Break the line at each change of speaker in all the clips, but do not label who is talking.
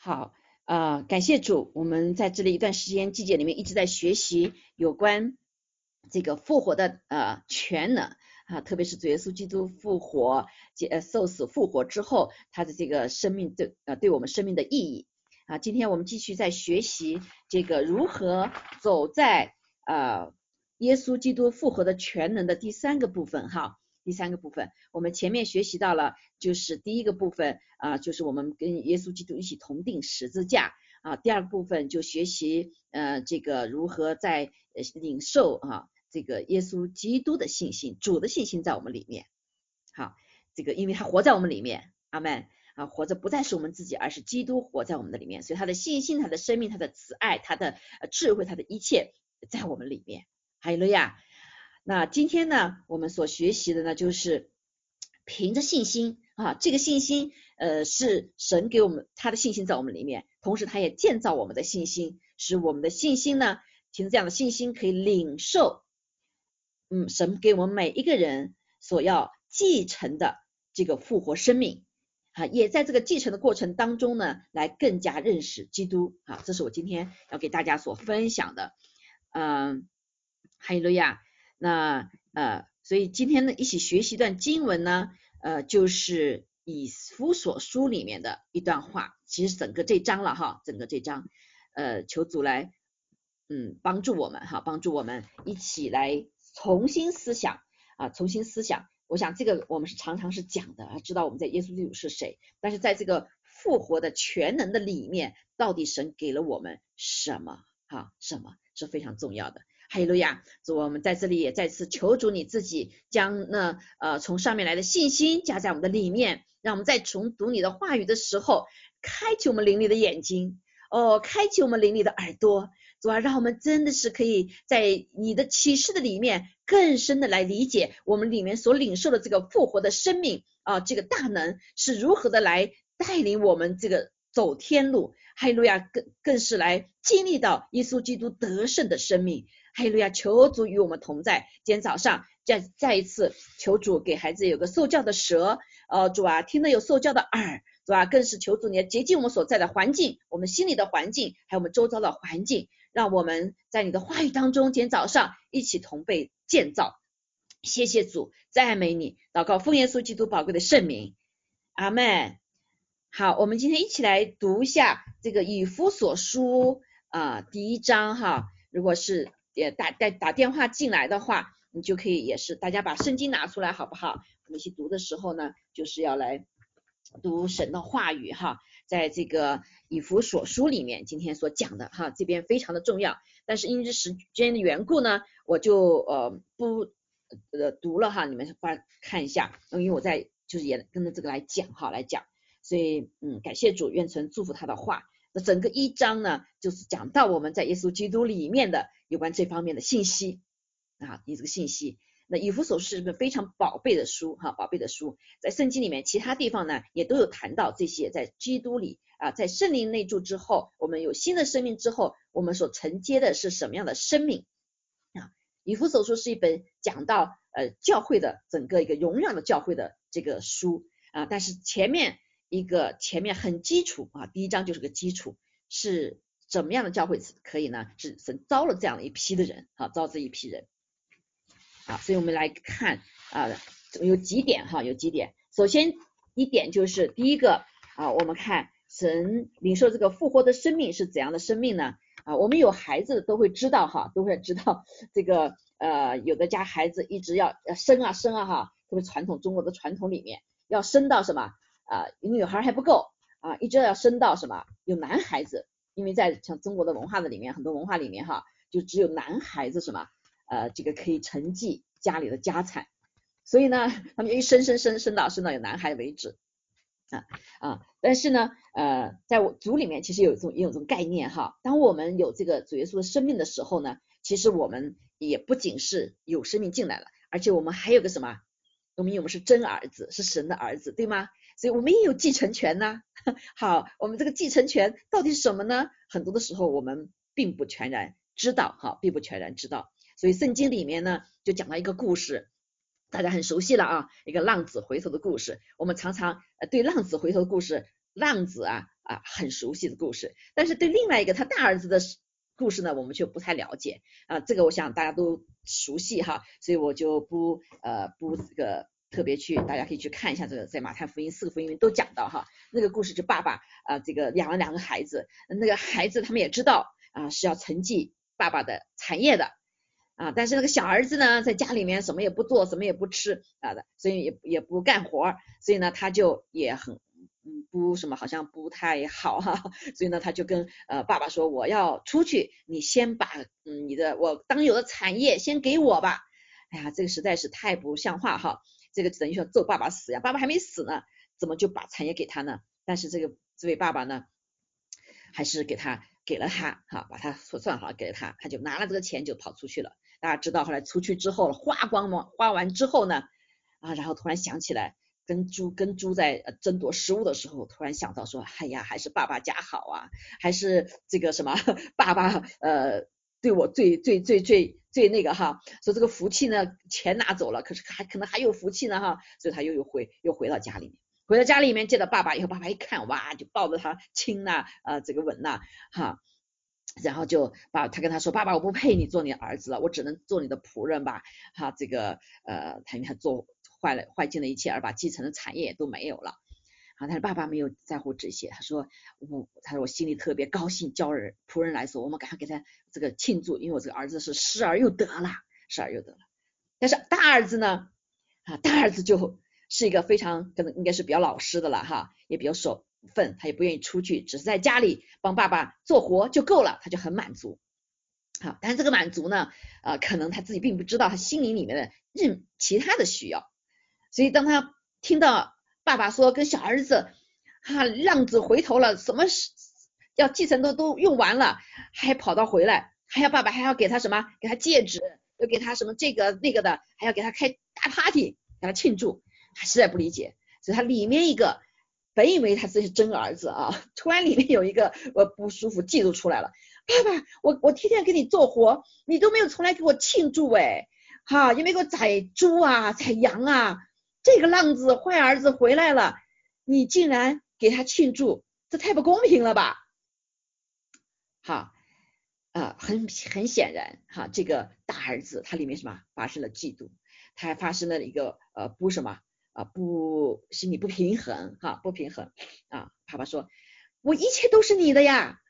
好，呃，感谢主，我们在这里一段时间季节里面一直在学习有关这个复活的呃全能啊，特别是主耶稣基督复活、呃受死复活之后，他的这个生命对呃对我们生命的意义啊。今天我们继续在学习这个如何走在呃耶稣基督复活的全能的第三个部分哈。第三个部分，我们前面学习到了，就是第一个部分啊，就是我们跟耶稣基督一起同定十字架啊。第二个部分就学习呃这个如何在领受啊这个耶稣基督的信心，主的信心在我们里面。好，这个因为他活在我们里面，阿门啊，活着不再是我们自己，而是基督活在我们的里面，所以他的信心、他的生命、他的慈爱、他的智慧、他的一切在我们里面。哈利路亚。那今天呢，我们所学习的呢，就是凭着信心啊，这个信心呃是神给我们他的信心在我们里面，同时他也建造我们的信心，使我们的信心呢，凭着这样的信心可以领受，嗯，神给我们每一个人所要继承的这个复活生命啊，也在这个继承的过程当中呢，来更加认识基督啊，这是我今天要给大家所分享的，嗯，哈利路亚。那呃，所以今天呢，一起学习一段经文呢，呃，就是以弗所书里面的一段话，其实整个这章了哈，整个这章，呃，求主来，嗯，帮助我们哈，帮助我们一起来重新思想啊，重新思想。我想这个我们是常常是讲的啊，知道我们在耶稣基督是谁，但是在这个复活的全能的里面，到底神给了我们什么？哈，什么是非常重要的？哈利路亚！主，我们在这里也再次求主你自己将那呃从上面来的信心加在我们的里面，让我们在重读你的话语的时候，开启我们灵里的眼睛，哦，开启我们灵里的耳朵，主啊，让我们真的是可以在你的启示的里面更深的来理解我们里面所领受的这个复活的生命啊，这个大能是如何的来带领我们这个走天路，哈利路亚，更更是来经历到耶稣基督得胜的生命。哈利路亚，求主与我们同在。今天早上再再一次求主给孩子有个受教的舌，呃，主啊，听得有受教的耳，主啊，更是求主你要洁净我们所在的环境，我们心里的环境，还有我们周遭的环境，让我们在你的话语当中，今天早上一起同被建造。谢谢主，赞美你，祷告奉耶稣基督宝贵的圣名，阿门。好，我们今天一起来读一下这个以夫所书啊第一章哈，如果是。也打打打电话进来的话，你就可以也是大家把圣经拿出来好不好？我们一起读的时候呢，就是要来读神的话语哈，在这个以弗所书里面今天所讲的哈，这边非常的重要。但是因为时间的缘故呢，我就呃不呃读了哈，你们翻看一下，因为我在就是也跟着这个来讲哈，来讲，所以嗯感谢主，愿神祝福他的话。那整个一章呢，就是讲到我们在耶稣基督里面的。有关这方面的信息啊，你这个信息，那以弗所是一本非常宝贝的书哈，宝贝的书，在圣经里面其他地方呢也都有谈到这些，在基督里啊，在圣灵内住之后，我们有新的生命之后，我们所承接的是什么样的生命啊？以弗所书是一本讲到呃教会的整个一个荣耀的教会的这个书啊，但是前面一个前面很基础啊，第一章就是个基础是。怎么样的教会可以呢？是神招了这样一批的人，哈，招这一批人，啊，所以我们来看啊，有几点哈，有几点。首先一点就是第一个啊，我们看神领受这个复活的生命是怎样的生命呢？啊，我们有孩子都会知道哈，都会知道这个呃，有的家孩子一直要要生啊生啊哈，特别传统中国的传统里面要生到什么啊，女孩还不够啊，一直要生到什么有男孩子。因为在像中国的文化的里面，很多文化里面哈，就只有男孩子什么，呃，这个可以承继家里的家产，所以呢，他们一生生生生到生到有男孩为止啊啊，但是呢，呃，在我族里面其实有一种也有一种概念哈，当我们有这个主耶稣的生命的时候呢，其实我们也不仅是有生命进来了，而且我们还有个什么，我们因为我们是真儿子，是神的儿子，对吗？所以我们也有继承权呢。好，我们这个继承权到底是什么呢？很多的时候我们并不全然知道，哈，并不全然知道。所以圣经里面呢，就讲了一个故事，大家很熟悉了啊，一个浪子回头的故事。我们常常呃对浪子回头的故事，浪子啊啊很熟悉的故事，但是对另外一个他大儿子的故事呢，我们却不太了解啊。这个我想大家都熟悉哈，所以我就不呃不这个特别去，大家可以去看一下这个，在马太福音四个福音里面都讲到哈。那个故事就爸爸啊这个养了两个孩子，那个孩子他们也知道啊是要承继爸爸的产业的。啊，但是那个小儿子呢，在家里面什么也不做，什么也不吃啊的，所以也也不干活，所以呢，他就也很嗯不什么，好像不太好哈，所以呢，他就跟呃爸爸说，我要出去，你先把嗯你的我当有的产业先给我吧。哎呀，这个实在是太不像话哈，这个等于说揍爸爸死呀，爸爸还没死呢，怎么就把产业给他呢？但是这个这位爸爸呢，还是给他给了他哈，把他算算好给了他，他就拿了这个钱就跑出去了。大家知道后来出去之后花光吗，花完之后呢，啊，然后突然想起来跟猪跟猪在争夺食物的时候，突然想到说，哎呀，还是爸爸家好啊，还是这个什么 爸爸呃对我最最最最最那个哈，说这个福气呢钱拿走了，可是还可能还有福气呢哈，所以他又又回又回到家里面，回到家里面见到爸爸以后，爸爸一看哇，就抱着他亲呐，呃这个吻呐哈。然后就把他跟他说：“爸爸，我不配你做你儿子了，我只能做你的仆人吧。”哈，这个呃，他因为他做坏了坏尽了一切，而把继承的产业也都没有了。啊，但是爸爸没有在乎这些，他说：“我，他说我心里特别高兴，叫人仆人来说，我们赶快给他这个庆祝，因为我这个儿子是失而又得了，失而又得了。但是大儿子呢，啊，大儿子就是一个非常可能应该是比较老实的了哈，也比较守。”份他也不愿意出去，只是在家里帮爸爸做活就够了，他就很满足。好，但是这个满足呢，呃，可能他自己并不知道他心灵里面的任其他的需要。所以当他听到爸爸说跟小儿子哈浪子回头了，什么要继承都都用完了，还跑到回来，还要爸爸还要给他什么？给他戒指，又给他什么这个那个的，还要给他开大 party 给他庆祝，他实在不理解。所以他里面一个。本以为他自己是真儿子啊，突然里面有一个我不舒服嫉妒出来了。爸爸，我我天天给你做活，你都没有从来给我庆祝哎，哈，也没给我宰猪啊，宰羊啊。这个浪子坏儿子回来了，你竟然给他庆祝，这太不公平了吧？好，啊，很很显然哈，这个大儿子他里面什么发生了嫉妒，他还发生了一个呃不什么。啊，不，心里不平衡，哈，不平衡啊。爸爸说，我一切都是你的呀，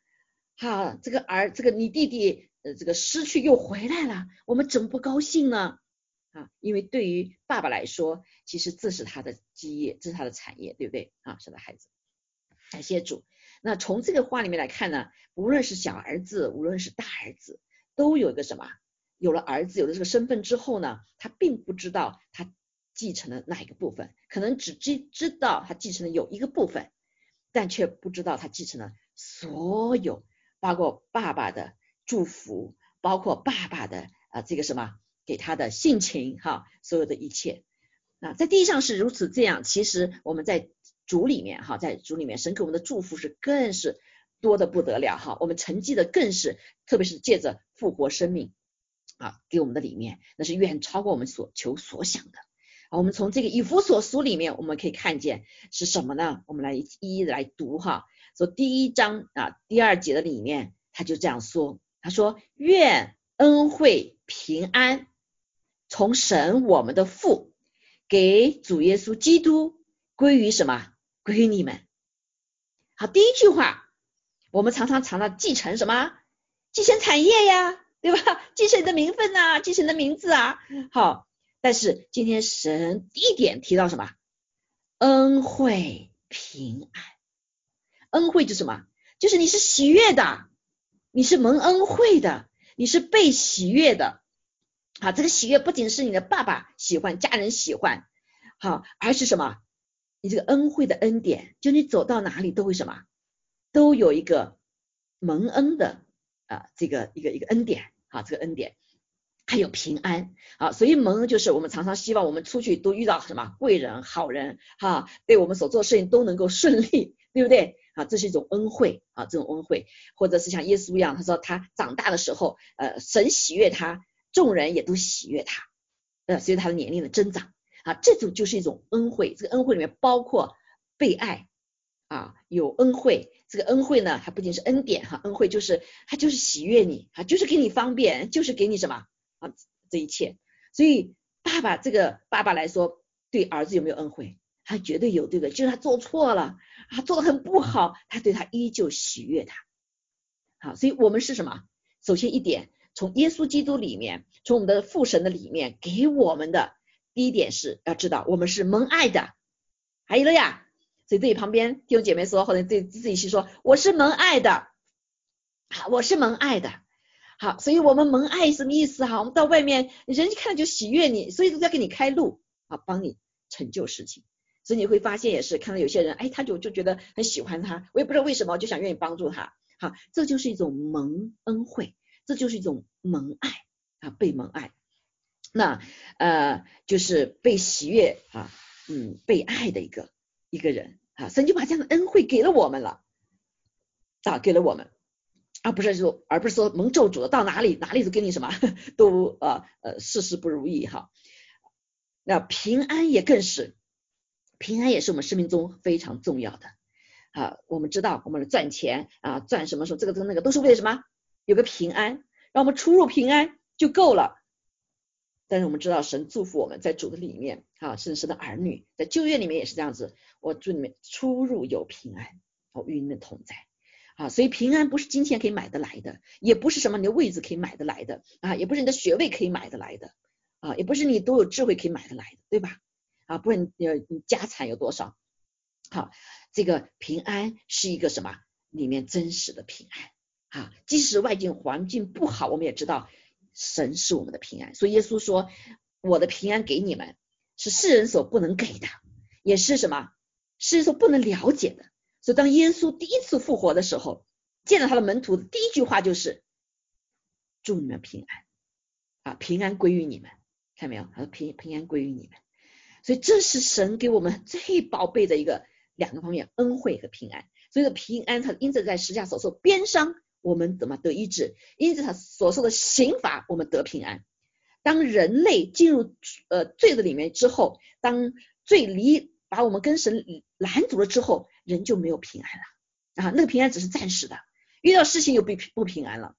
哈，这个儿，这个你弟弟，呃，这个失去又回来了，我们怎么不高兴呢？啊，因为对于爸爸来说，其实这是他的基业，这是他的产业，对不对？啊，是的孩子，感谢主。那从这个话里面来看呢，无论是小儿子，无论是大儿子，都有一个什么？有了儿子，有了这个身份之后呢，他并不知道他。继承了哪一个部分？可能只知知道他继承了有一个部分，但却不知道他继承了所有，包括爸爸的祝福，包括爸爸的啊这个什么给他的性情哈，所有的一切。啊在地上是如此这样，其实我们在主里面哈，在主里面，神给我们的祝福是更是多的不得了哈。我们承继的更是，特别是借着复活生命啊给我们的里面，那是远超过我们所求所想的。我们从这个以弗所书里面，我们可以看见是什么呢？我们来一一来读哈。说第一章啊，第二节的里面，他就这样说：他说，愿恩惠平安从神我们的父给主耶稣基督归于什么？归于你们。好，第一句话，我们常常常常继承什么？继承产业呀，对吧？继承你的名分呐，继承你的名字啊。好。但是今天神第一点提到什么？恩惠平安，恩惠就是什么？就是你是喜悦的，你是蒙恩惠的，你是被喜悦的。好，这个喜悦不仅是你的爸爸喜欢，家人喜欢，好，而是什么？你这个恩惠的恩典，就你走到哪里都会什么？都有一个蒙恩的啊，这个一个一个恩典，好，这个恩典。还有平安啊，所以蒙恩就是我们常常希望我们出去都遇到什么贵人、好人哈，对我们所做事情都能够顺利，对不对啊？这是一种恩惠啊，这种恩惠，或者是像耶稣一样，他说他长大的时候，呃，神喜悦他，众人也都喜悦他，呃，随着他的年龄的增长啊，这种就是一种恩惠。这个恩惠里面包括被爱啊，有恩惠。这个恩惠呢，还不仅是恩典哈，恩惠就是他就是喜悦你啊，就是给你方便，就是给你什么啊这一切。所以爸爸这个爸爸来说，对儿子有没有恩惠？他绝对有，对不对？就是他做错了，他做的很不好，他对他依旧喜悦他。好，所以我们是什么？首先一点，从耶稣基督里面，从我们的父神的里面给我们的第一点是要知道，我们是蒙爱的。还有了呀，所以对旁边弟兄姐妹说，或者对自己去说，我是蒙爱的。好，我是蒙爱的。好，所以我们蒙爱什么意思哈？我们到外面，人一看就喜悦你，所以都在给你开路啊，帮你成就事情。所以你会发现也是看到有些人，哎，他就就觉得很喜欢他，我也不知道为什么，就想愿意帮助他。好，这就是一种蒙恩惠，这就是一种蒙爱啊，被蒙爱。那呃，就是被喜悦啊，嗯，被爱的一个一个人啊，神就把这样的恩惠给了我们了啊，给了我们，而不是说，而不是说蒙咒诅的，到哪里哪里都给你什么 都呃呃事事不如意哈。那平安也更是。平安也是我们生命中非常重要的啊！我们知道，我们赚钱啊，赚什么时候这个跟那个都是为了什么？有个平安，让我们出入平安就够了。但是我们知道，神祝福我们在主的里面啊，甚至的儿女在旧约里面也是这样子。我祝你们出入有平安，我与你们同在啊！所以平安不是金钱可以买得来的，也不是什么你的位置可以买得来的啊，也不是你的学位可以买得来的啊，也不是你都有智慧可以买得来的，对吧？啊，不论你你家产有多少，好，这个平安是一个什么？里面真实的平安啊，即使外境环境不好，我们也知道神是我们的平安。所以耶稣说，我的平安给你们，是世人所不能给的，也是什么？世人所不能了解的。所以当耶稣第一次复活的时候，见到他的门徒，第一句话就是祝你们平安啊，平安归于你们，看到没有？他说平平安归于你们。所以这是神给我们最宝贝的一个两个方面，恩惠和平安。所以说平安，他因此在十架所受鞭伤，我们怎么得医治？因此他所受的刑罚，我们得平安。当人类进入呃罪的里面之后，当罪离把我们跟神拦阻了之后，人就没有平安了啊。那个平安只是暂时的，遇到事情又不不平安了，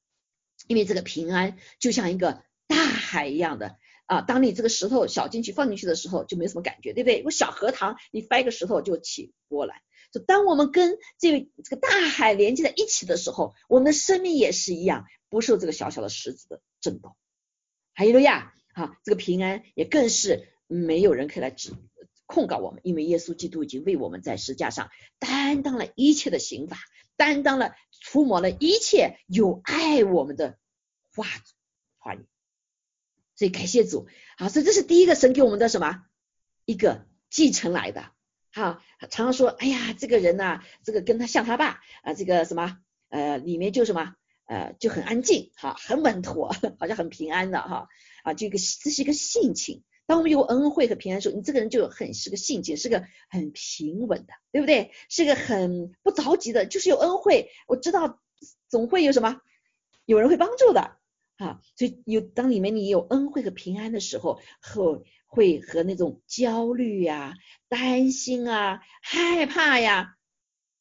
因为这个平安就像一个大海一样的。啊，当你这个石头小进去放进去的时候，就没什么感觉，对不对？我小荷塘，你掰个石头就起波澜。就当我们跟这个这个大海连接在一起的时候，我们的生命也是一样，不受这个小小的石子的震动。还有路亚，啊，这个平安也更是没有人可以来指控告我们，因为耶稣基督已经为我们在石架上担当了一切的刑罚，担当了涂抹了一切有爱我们的话话语。所以感谢主，好，所以这是第一个神给我们的什么一个继承来的，好，常常说，哎呀，这个人呐，这个跟他像他爸啊，这个什么呃，里面就什么呃，就很安静，哈，很稳妥，好像很平安的哈，啊，这个这是一个性情。当我们有恩惠和平安的时候，你这个人就很是个性情，是个很平稳的，对不对？是个很不着急的，就是有恩惠，我知道总会有什么有人会帮助的。啊，所以有当里面你有恩惠和平安的时候，后会和那种焦虑呀、担心啊、害怕呀，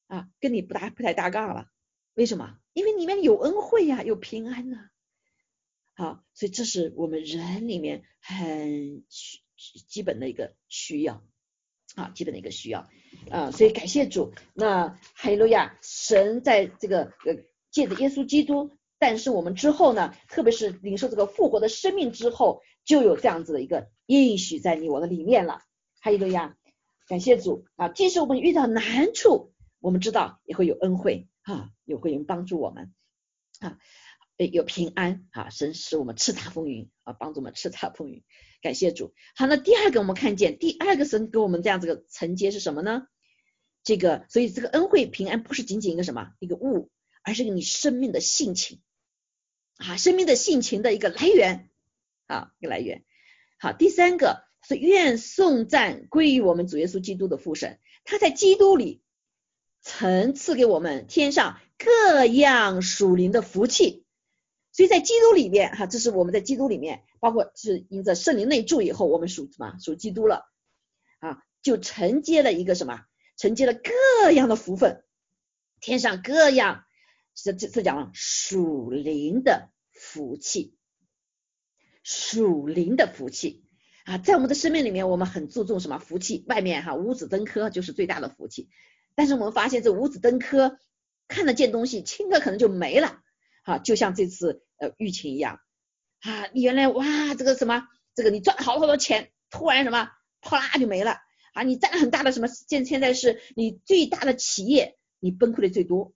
啊，跟你不搭不太搭杠了。为什么？因为里面有恩惠呀，有平安呐。好，所以这是我们人里面很基本的一个需要啊，基本的一个需要啊。所以感谢主，那哈利路亚，神在这个呃借着耶稣基督。但是我们之后呢，特别是领受这个复活的生命之后，就有这样子的一个应许在你我的里面了。还有一个呀，感谢主啊！即使我们遇到难处，我们知道也会有恩惠啊，也会有人帮助我们啊，有平安啊，神使我们叱咤风云啊，帮助我们叱咤风云。感谢主。好，那第二个我们看见第二个神给我们这样子的承接是什么呢？这个，所以这个恩惠平安不是仅仅一个什么一个物，而是你生命的性情。啊，生命的性情的一个来源，啊，一个来源。好，第三个是愿颂赞归于我们主耶稣基督的父神，他在基督里曾赐给我们天上各样属灵的福气，所以在基督里面，哈，这是我们在基督里面，包括是因着圣灵内住以后，我们属什么？属基督了，啊，就承接了一个什么？承接了各样的福分，天上各样这这这讲属灵的福气，属灵的福气啊，在我们的生命里面，我们很注重什么福气？外面哈五子登科就是最大的福气，但是我们发现这五子登科看得见东西，轻的可能就没了，啊，就像这次呃疫情一样啊，你原来哇这个什么这个你赚了好多好多钱，突然什么啪啦就没了。啊，你占了很大的什么？现现在是你最大的企业，你崩溃的最多，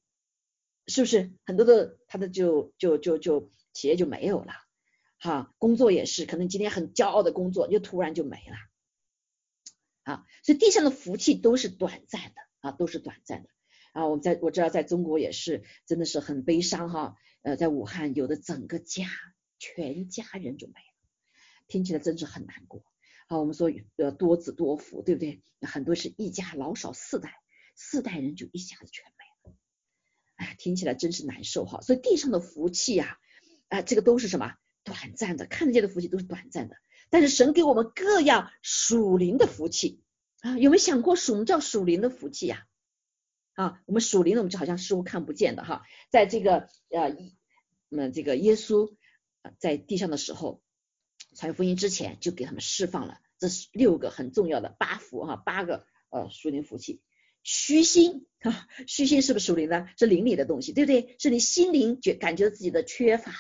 是不是？很多的他的就就就就企业就没有了，哈，工作也是，可能今天很骄傲的工作，就突然就没了，啊，所以地上的福气都是短暂的，啊，都是短暂的，啊，我们在我知道在中国也是，真的是很悲伤哈，呃，在武汉有的整个家全家人就没了，听起来真是很难过。啊，我们说呃多子多福，对不对？很多是一家老少四代，四代人就一下子全没，听起来真是难受哈。所以地上的福气呀，啊，这个都是什么？短暂的，看得见的福气都是短暂的。但是神给我们各样属灵的福气啊，有没有想过什么叫属灵的福气呀？啊，我们属灵的，我们就好像似乎看不见的哈。在这个呃，那这个耶稣在地上的时候。传福音之前就给他们释放了这是六个很重要的八福哈，八个呃属灵福气。虚心哈，虚心是不是属灵的？是灵里的东西，对不对？是你心灵觉感觉自己的缺乏，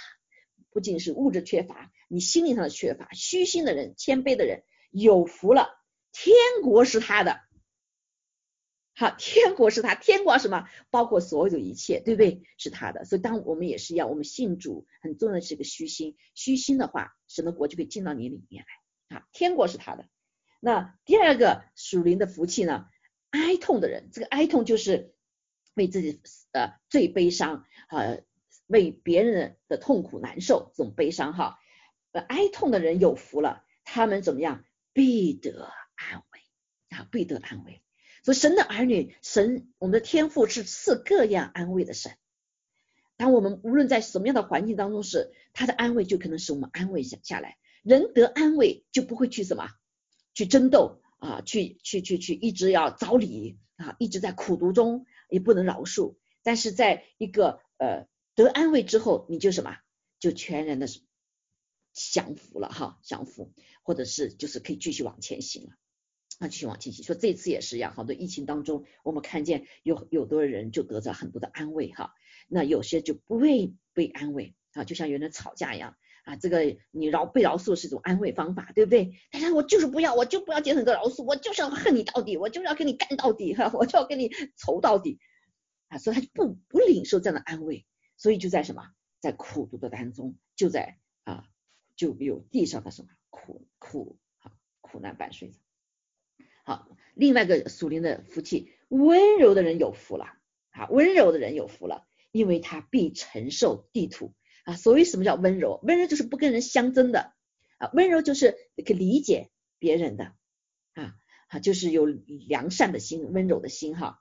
不仅是物质缺乏，你心灵上的缺乏。虚心的人，谦卑的人有福了，天国是他的。好，天国是他，天国什么？包括所有一切，对不对？是他的。所以，当我们也是一样，我们信主很重要的是个虚心。虚心的话，神的国就可以进到你里面来。啊，天国是他的。那第二个属灵的福气呢？哀痛的人，这个哀痛就是为自己呃最悲伤啊，为别人的痛苦难受这种悲伤哈。呃，哀痛的人有福了，他们怎么样？必得安慰啊，必得安慰。所以神的儿女，神我们的天赋是赐各样安慰的神。当我们无论在什么样的环境当中，是他的安慰就可能使我们安慰下下来。人得安慰就不会去什么去争斗啊，去去去去一直要找理啊，一直在苦读中也不能饶恕。但是在一个呃得安慰之后，你就什么就全然的降服了哈，降服，或者是就是可以继续往前行了。啊继续往前行，说这次也是一样，好多疫情当中，我们看见有有多人就得着很多的安慰哈，那有些就不愿意被安慰啊，就像有人吵架一样啊，这个你饶被饶恕是一种安慰方法，对不对？但是我就是不要，我就不要节省个饶恕，我就是要恨你到底，我就是要跟你干到底哈，我就要跟你仇到底啊，所以他就不不领受这样的安慰，所以就在什么，在苦读的当中，就在啊，就有地上的什么苦苦啊苦难伴随着。好，另外一个属灵的福气，温柔的人有福了啊，温柔的人有福了，因为他必承受地土啊。所谓什么叫温柔？温柔就是不跟人相争的啊，温柔就是可以理解别人的啊，啊，就是有良善的心、温柔的心哈。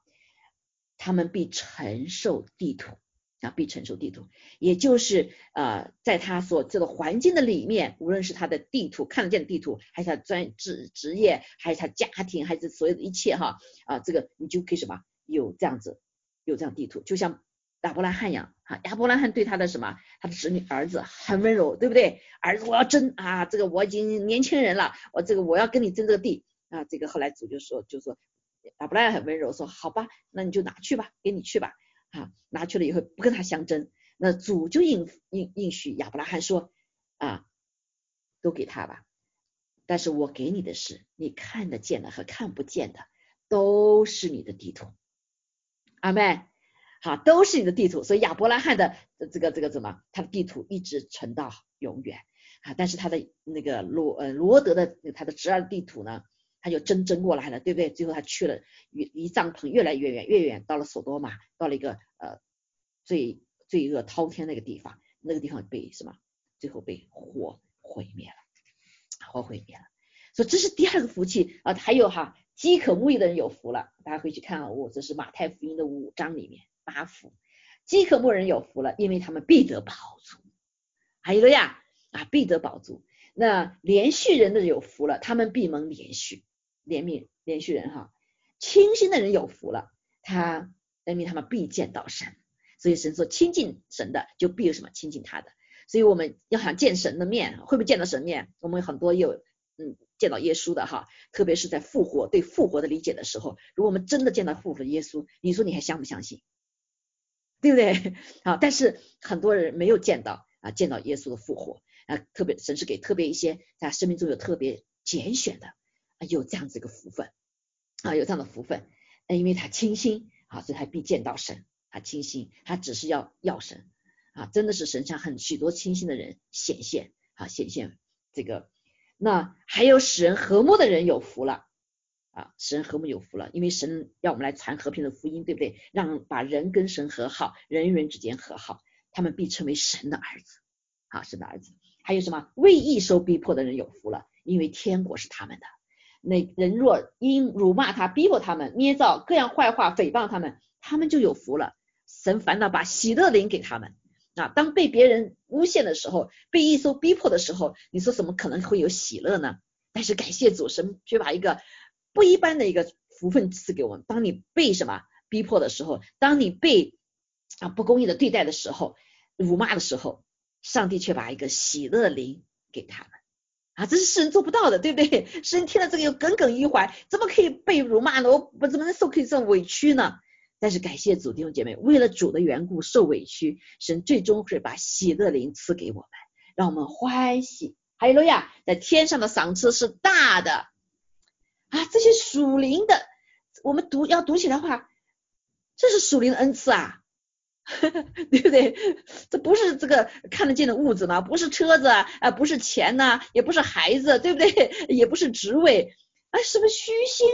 他们必承受地土。啊，必承受地图，也就是呃，在他所这个环境的里面，无论是他的地图看得见的地图，还是他专职职业，还是他家庭，还是所有的一切哈啊，这个你就可以什么有这样子有这样地图，就像亚伯拉罕一样哈，亚伯拉罕对他的什么他的侄女儿子很温柔，对不对？儿子我要争啊，这个我已经年轻人了，我这个我要跟你争这个地啊，这个后来主就说就说亚伯拉罕很温柔说好吧，那你就拿去吧，给你去吧。啊，拿去了以后不跟他相争，那主就应应应许亚伯拉罕说啊，都给他吧。但是我给你的是你看得见的和看不见的，都是你的地图。阿妹，好，都是你的地图。所以亚伯拉罕的这个这个怎么，他的地图一直存到永远啊。但是他的那个罗呃罗德的他的侄儿地图呢？他就争争过来了，对不对？最后他去了，离离帐篷越来越远，越远到了索多玛，到了一个呃罪罪恶滔天那个地方，那个地方被什么？最后被火毁灭了，火毁灭了。所以这是第二个福气啊。还有哈，饥渴慕义的人有福了，大家回去看啊，我这是马太福音的五章里面八福，饥渴慕人有福了，因为他们必得饱足。还有了呀啊，必得饱足。那连续人的有福了，他们必蒙连续。怜悯连续人哈，清心的人有福了，他因为他们必见到神。所以神说亲近神的就必有什么亲近他的。所以我们要想见神的面，会不会见到神面？我们很多有嗯见到耶稣的哈，特别是在复活对复活的理解的时候，如果我们真的见到复活的耶稣，你说你还相不相信？对不对？好，但是很多人没有见到啊，见到耶稣的复活啊，特别神是给特别一些在生命中有特别拣选的啊，有这样子一个福分啊，有这样的福分，那因为他清心啊，所以他必见到神，他清心，他只是要要神。啊，真的是神向很许多清新的人显现啊，显现这个，那还有使人和睦的人有福了啊，使人和睦有福了，因为神要我们来传和平的福音，对不对？让把人跟神和好，人与人之间和好，他们必称为神的儿子啊，神的儿子。还有什么为义受逼迫的人有福了，因为天国是他们的。那人若因辱骂他、逼迫他们、捏造各样坏话诽谤他们，他们就有福了。神烦恼把喜乐灵给他们。啊，当被别人诬陷的时候，被一搜逼迫的时候，你说怎么可能会有喜乐呢？但是感谢主神却把一个不一般的一个福分赐给我们。当你被什么逼迫的时候，当你被啊不公义的对待的时候，辱骂的时候，上帝却把一个喜乐灵给他们啊，这是世人做不到的，对不对？世人听了这个又耿耿于怀，怎么可以被辱骂呢？我我怎么能受可以这种委屈呢？但是感谢主弟兄姐妹，为了主的缘故受委屈，神最终会把喜乐灵赐给我们，让我们欢喜。还有路亚，在天上的赏赐是大的啊！这些属灵的，我们读要读起来的话，这是属灵的恩赐啊，对不对？这不是这个看得见的物质吗？不是车子啊，不是钱呐，也不是孩子，对不对？也不是职位啊，什么虚心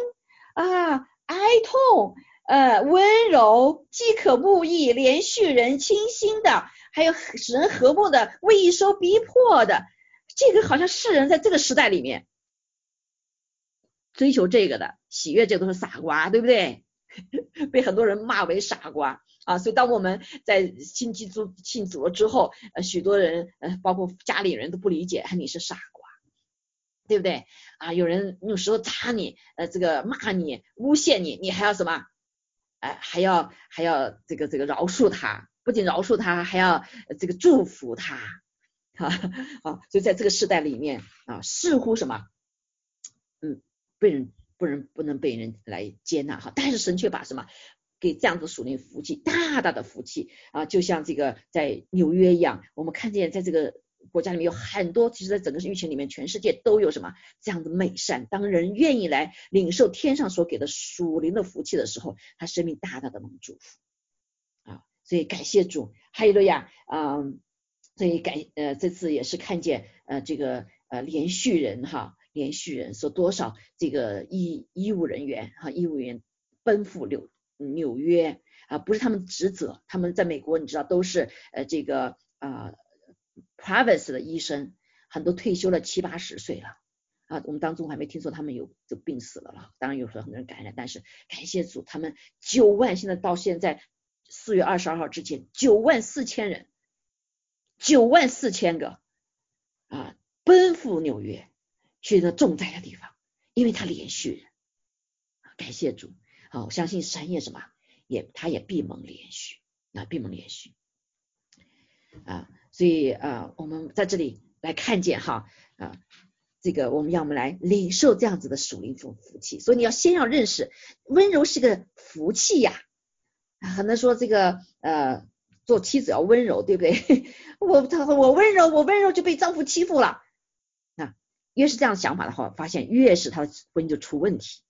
啊，哀痛。呃，温柔、饥渴慕义、连续人、清心的，还有使人和睦的、为义受逼迫的，这个好像世人在这个时代里面追求这个的喜悦，这都是傻瓜，对不对？被很多人骂为傻瓜啊！所以当我们在信基督、信主了之后，呃，许多人，呃，包括家里人都不理解，你是傻瓜，对不对？啊，有人用石头砸你，呃，这个骂你、诬陷你，你还要什么？哎，还要还要这个这个饶恕他，不仅饶恕他，还要这个祝福他，哈 啊，所以在这个时代里面啊，似乎什么，被人不能不能被人来接纳哈，但是神却把什么给这样子属灵福气，大大的福气啊，就像这个在纽约一样，我们看见在这个。国家里面有很多，其实在整个疫情里面，全世界都有什么这样的美善。当人愿意来领受天上所给的属灵的福气的时候，他生命大大的蒙祝福啊！所以感谢主，哈利路亚啊！所以感呃这次也是看见呃这个呃连续人哈，连续人说多少这个医医务人员哈，医务人员奔赴纽纽约啊，不是他们职责，他们在美国你知道都是呃这个啊。Private 的医生很多退休了七八十岁了啊，我们当中还没听说他们有就病死了了。当然有时候很多人感染，但是感谢主，他们九万现在到现在四月二十二号之前九万四千人，九万四千个啊奔赴纽约去那重灾的地方，因为他连续人，感谢主啊，我相信神也什么也他也闭门连续啊闭门连续啊。所以啊，我们在这里来看见哈啊，这个我们要我们来领受这样子的属灵福福气。所以你要先要认识温柔是个福气呀。很多人说这个呃做妻子要温柔，对不对？我他我温柔，我温柔就被丈夫欺负了。越是这样想法的话，发现越是他的婚姻就出问题，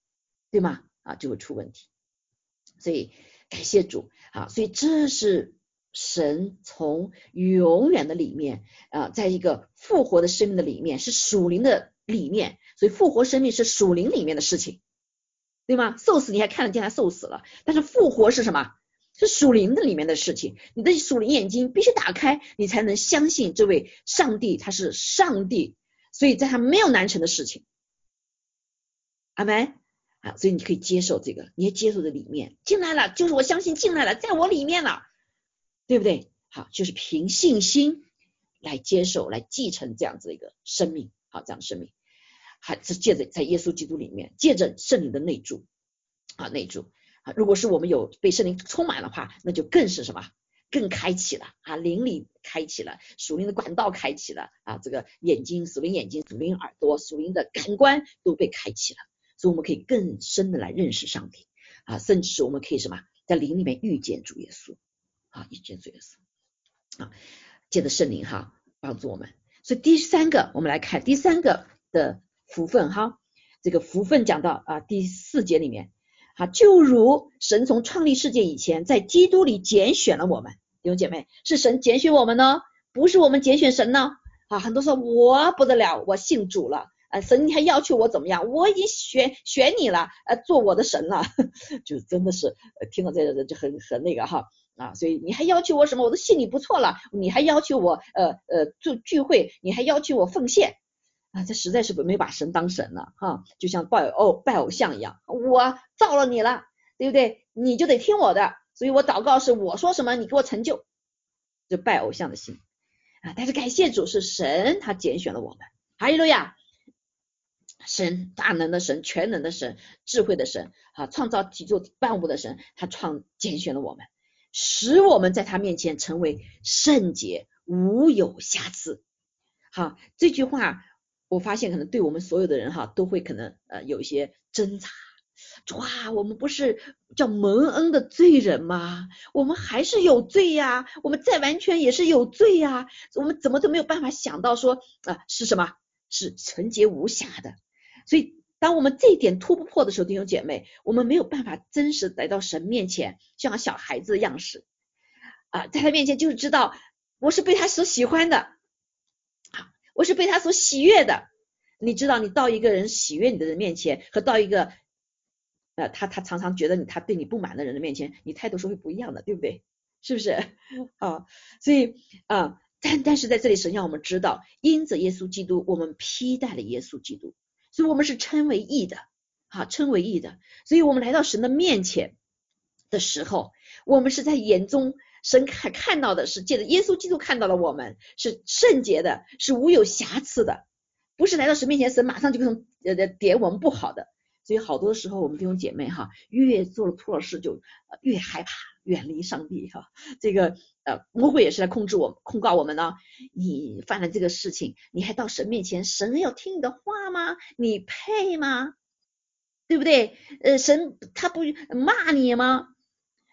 对吗？啊，就会出问题。所以感谢主啊，所以这是。神从永远的里面啊，在一个复活的生命的里面是属灵的里面，所以复活生命是属灵里面的事情，对吗？受死你还看得见他受死了，但是复活是什么？是属灵的里面的事情。你的属灵眼睛必须打开，你才能相信这位上帝他是上帝，所以在他没有难成的事情。阿门啊，所以你可以接受这个，你也接受这里面进来了，就是我相信进来了，在我里面了。对不对？好，就是凭信心来接受、来继承这样子一个生命，好，这样的生命，还是借着在耶稣基督里面，借着圣灵的内住，啊内住啊。如果是我们有被圣灵充满的话，那就更是什么？更开启了啊，灵里开启了，属灵的管道开启了啊，这个眼睛属灵眼睛、属灵耳朵、属灵的感官都被开启了，所以我们可以更深的来认识上帝啊，甚至是我们可以什么，在灵里面遇见主耶稣啊，遇见主耶稣啊，借着圣灵哈帮助我们。所以第三个，我们来看第三个的福分哈，这个福分讲到啊第四节里面。啊，就如神从创立世界以前，在基督里拣选了我们，弟兄姐妹，是神拣选我们呢，不是我们拣选神呢。啊，很多说我不得了，我信主了，呃，神你还要求我怎么样？我已经选选你了，呃，做我的神了，就真的是听到这个就很很那个哈啊，所以你还要求我什么？我都信你不错了，你还要求我呃呃做聚会，你还要求我奉献。啊，这实在是没把神当神了哈，就像拜偶拜偶像一样，我造了你了，对不对？你就得听我的，所以我祷告是我说什么，你给我成就，就拜偶像的心啊。但是感谢主是神，他拣选了我们，哈利路亚！神大能的神，全能的神，智慧的神，啊，创造宇宙万物的神，他创拣选了我们，使我们在他面前成为圣洁，无有瑕疵。好，这句话。我发现可能对我们所有的人哈，都会可能呃有一些挣扎。哇，我们不是叫蒙恩的罪人吗？我们还是有罪呀，我们再完全也是有罪呀。我们怎么都没有办法想到说啊是什么？是纯洁无瑕的。所以当我们这一点突破的时候，弟兄姐妹，我们没有办法真实来到神面前，像小孩子的样式啊，在他面前就是知道我是被他所喜欢的。我是被他所喜悦的，你知道，你到一个人喜悦你的人面前，和到一个呃他他常常觉得你他对你不满的人的面前，你态度是会不一样的，对不对？是不是 啊？所以啊，但但是在这里，神让我们知道，因着耶稣基督，我们披戴了耶稣基督，所以我们是称为义的，啊，称为义的。所以我们来到神的面前的时候，我们是在眼中。神看看到的是借着耶稣基督看到了我们是圣洁的，是无有瑕疵的，不是来到神面前，神马上就从呃呃点我们不好的。所以好多时候我们弟兄姐妹哈，越做了错事就越害怕，远离上帝哈。这个呃魔鬼也是来控制我控告我们呢。你犯了这个事情，你还到神面前，神要听你的话吗？你配吗？对不对？呃，神他不骂你吗？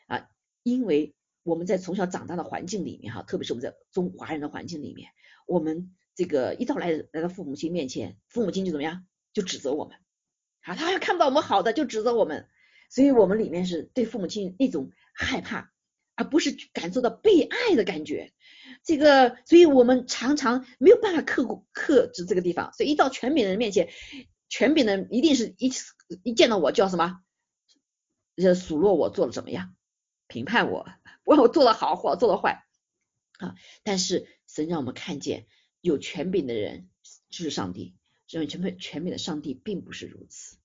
啊，因为。我们在从小长大的环境里面哈，特别是我们在中华人的环境里面，我们这个一到来来到父母亲面前，父母亲就怎么样，就指责我们，啊，他还看不到我们好的就指责我们，所以我们里面是对父母亲一种害怕，而不是感受到被爱的感觉。这个，所以我们常常没有办法克克制这个地方，所以一到权柄的人面前，权柄的人一定是一一见到我就要什么，呃数落我做了怎么样，评判我。我 我做的好或做的坏啊，但是神让我们看见有权柄的人就是上帝，认为权柄权柄的上帝并不是如此，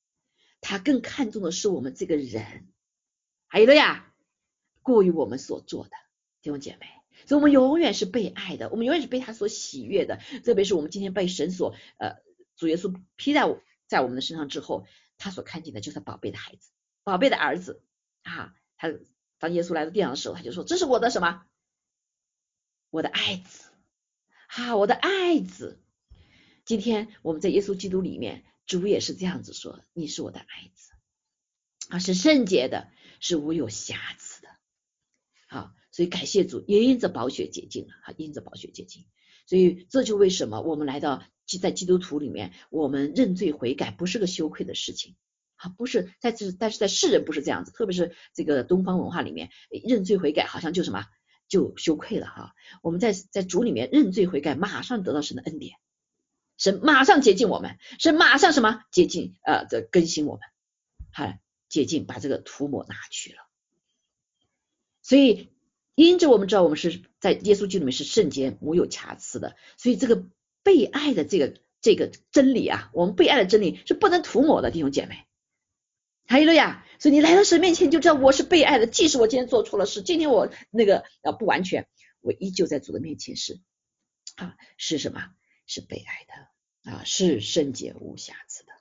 他更看重的是我们这个人，还有了呀，过于我们所做的弟兄姐妹，所以我们永远是被爱的，我们永远是被他所喜悦的，特别是我们今天被神所呃主耶稣披在我在我们的身上之后，他所看见的就是宝贝的孩子，宝贝的儿子啊，他。当耶稣来到地上的时候，他就说：“这是我的什么？我的爱子，啊，我的爱子。”今天我们在耶稣基督里面，主也是这样子说：“你是我的爱子，啊，是圣洁的，是无有瑕疵的。”好，所以感谢主，也因着宝血洁净了，哈，因着宝血洁净。所以这就为什么我们来到在基督徒里面，我们认罪悔改不是个羞愧的事情。啊，不是在这，但是在世人不是这样子，特别是这个东方文化里面，认罪悔改好像就什么就羞愧了哈。我们在在主里面认罪悔改，马上得到神的恩典，神马上接近我们，神马上什么接近呃的更新我们，还洁净把这个涂抹拿去了。所以因着我们知道我们是在耶稣基督里面是圣洁无有瑕疵的，所以这个被爱的这个这个真理啊，我们被爱的真理是不能涂抹的，弟兄姐妹。哈利路亚！所以你来到神面前，就知道我是被爱的。即使我今天做错了事，今天我那个啊不完全，我依旧在主的面前是啊是什么？是被爱的啊，是圣洁无瑕疵的。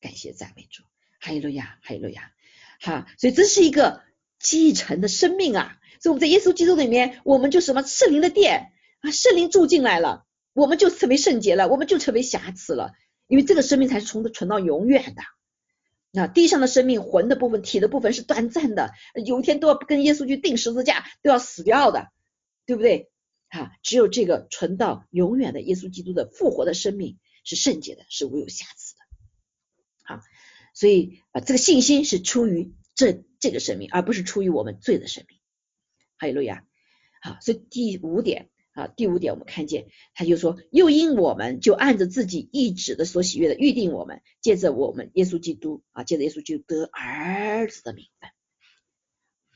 感谢赞美主，哈利路亚，哈利路亚哈，所以这是一个继承的生命啊。所以我们在耶稣基督里面，我们就什么圣灵的殿啊，圣灵住进来了，我们就成为圣洁了，我们就成为瑕疵了，因为这个生命才是从存到永远的。那地上的生命，魂的部分、体的部分是短暂的，有一天都要跟耶稣去钉十字架，都要死掉的，对不对？啊，只有这个存到永远的耶稣基督的复活的生命是圣洁的，是无有瑕疵的。好，所以啊，这个信心是出于这这个生命，而不是出于我们罪的生命。哈利路亚。好，所以第五点。啊，第五点，我们看见他就说，又因我们就按着自己意志的所喜悦的预定我们，借着我们耶稣基督啊，借着耶稣基督得儿子的名分，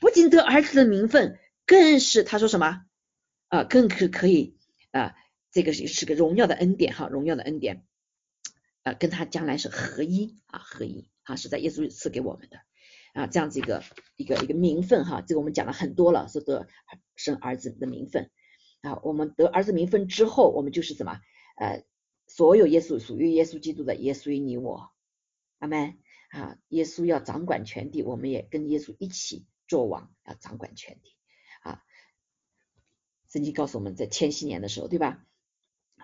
不仅得儿子的名分，更是他说什么啊，更可可以啊，这个是是个荣耀的恩典哈，荣耀的恩典啊，跟他将来是合一啊，合一啊，是在耶稣赐给我们的啊，这样子一个一个一个名分哈，这个我们讲了很多了，是得生儿子的名分。啊，我们得儿子名分之后，我们就是什么？呃，所有耶稣属于耶稣基督的，也属于你我。阿门。啊，耶稣要掌管全地，我们也跟耶稣一起做王，要掌管全地。啊，圣经告诉我们在千禧年的时候，对吧？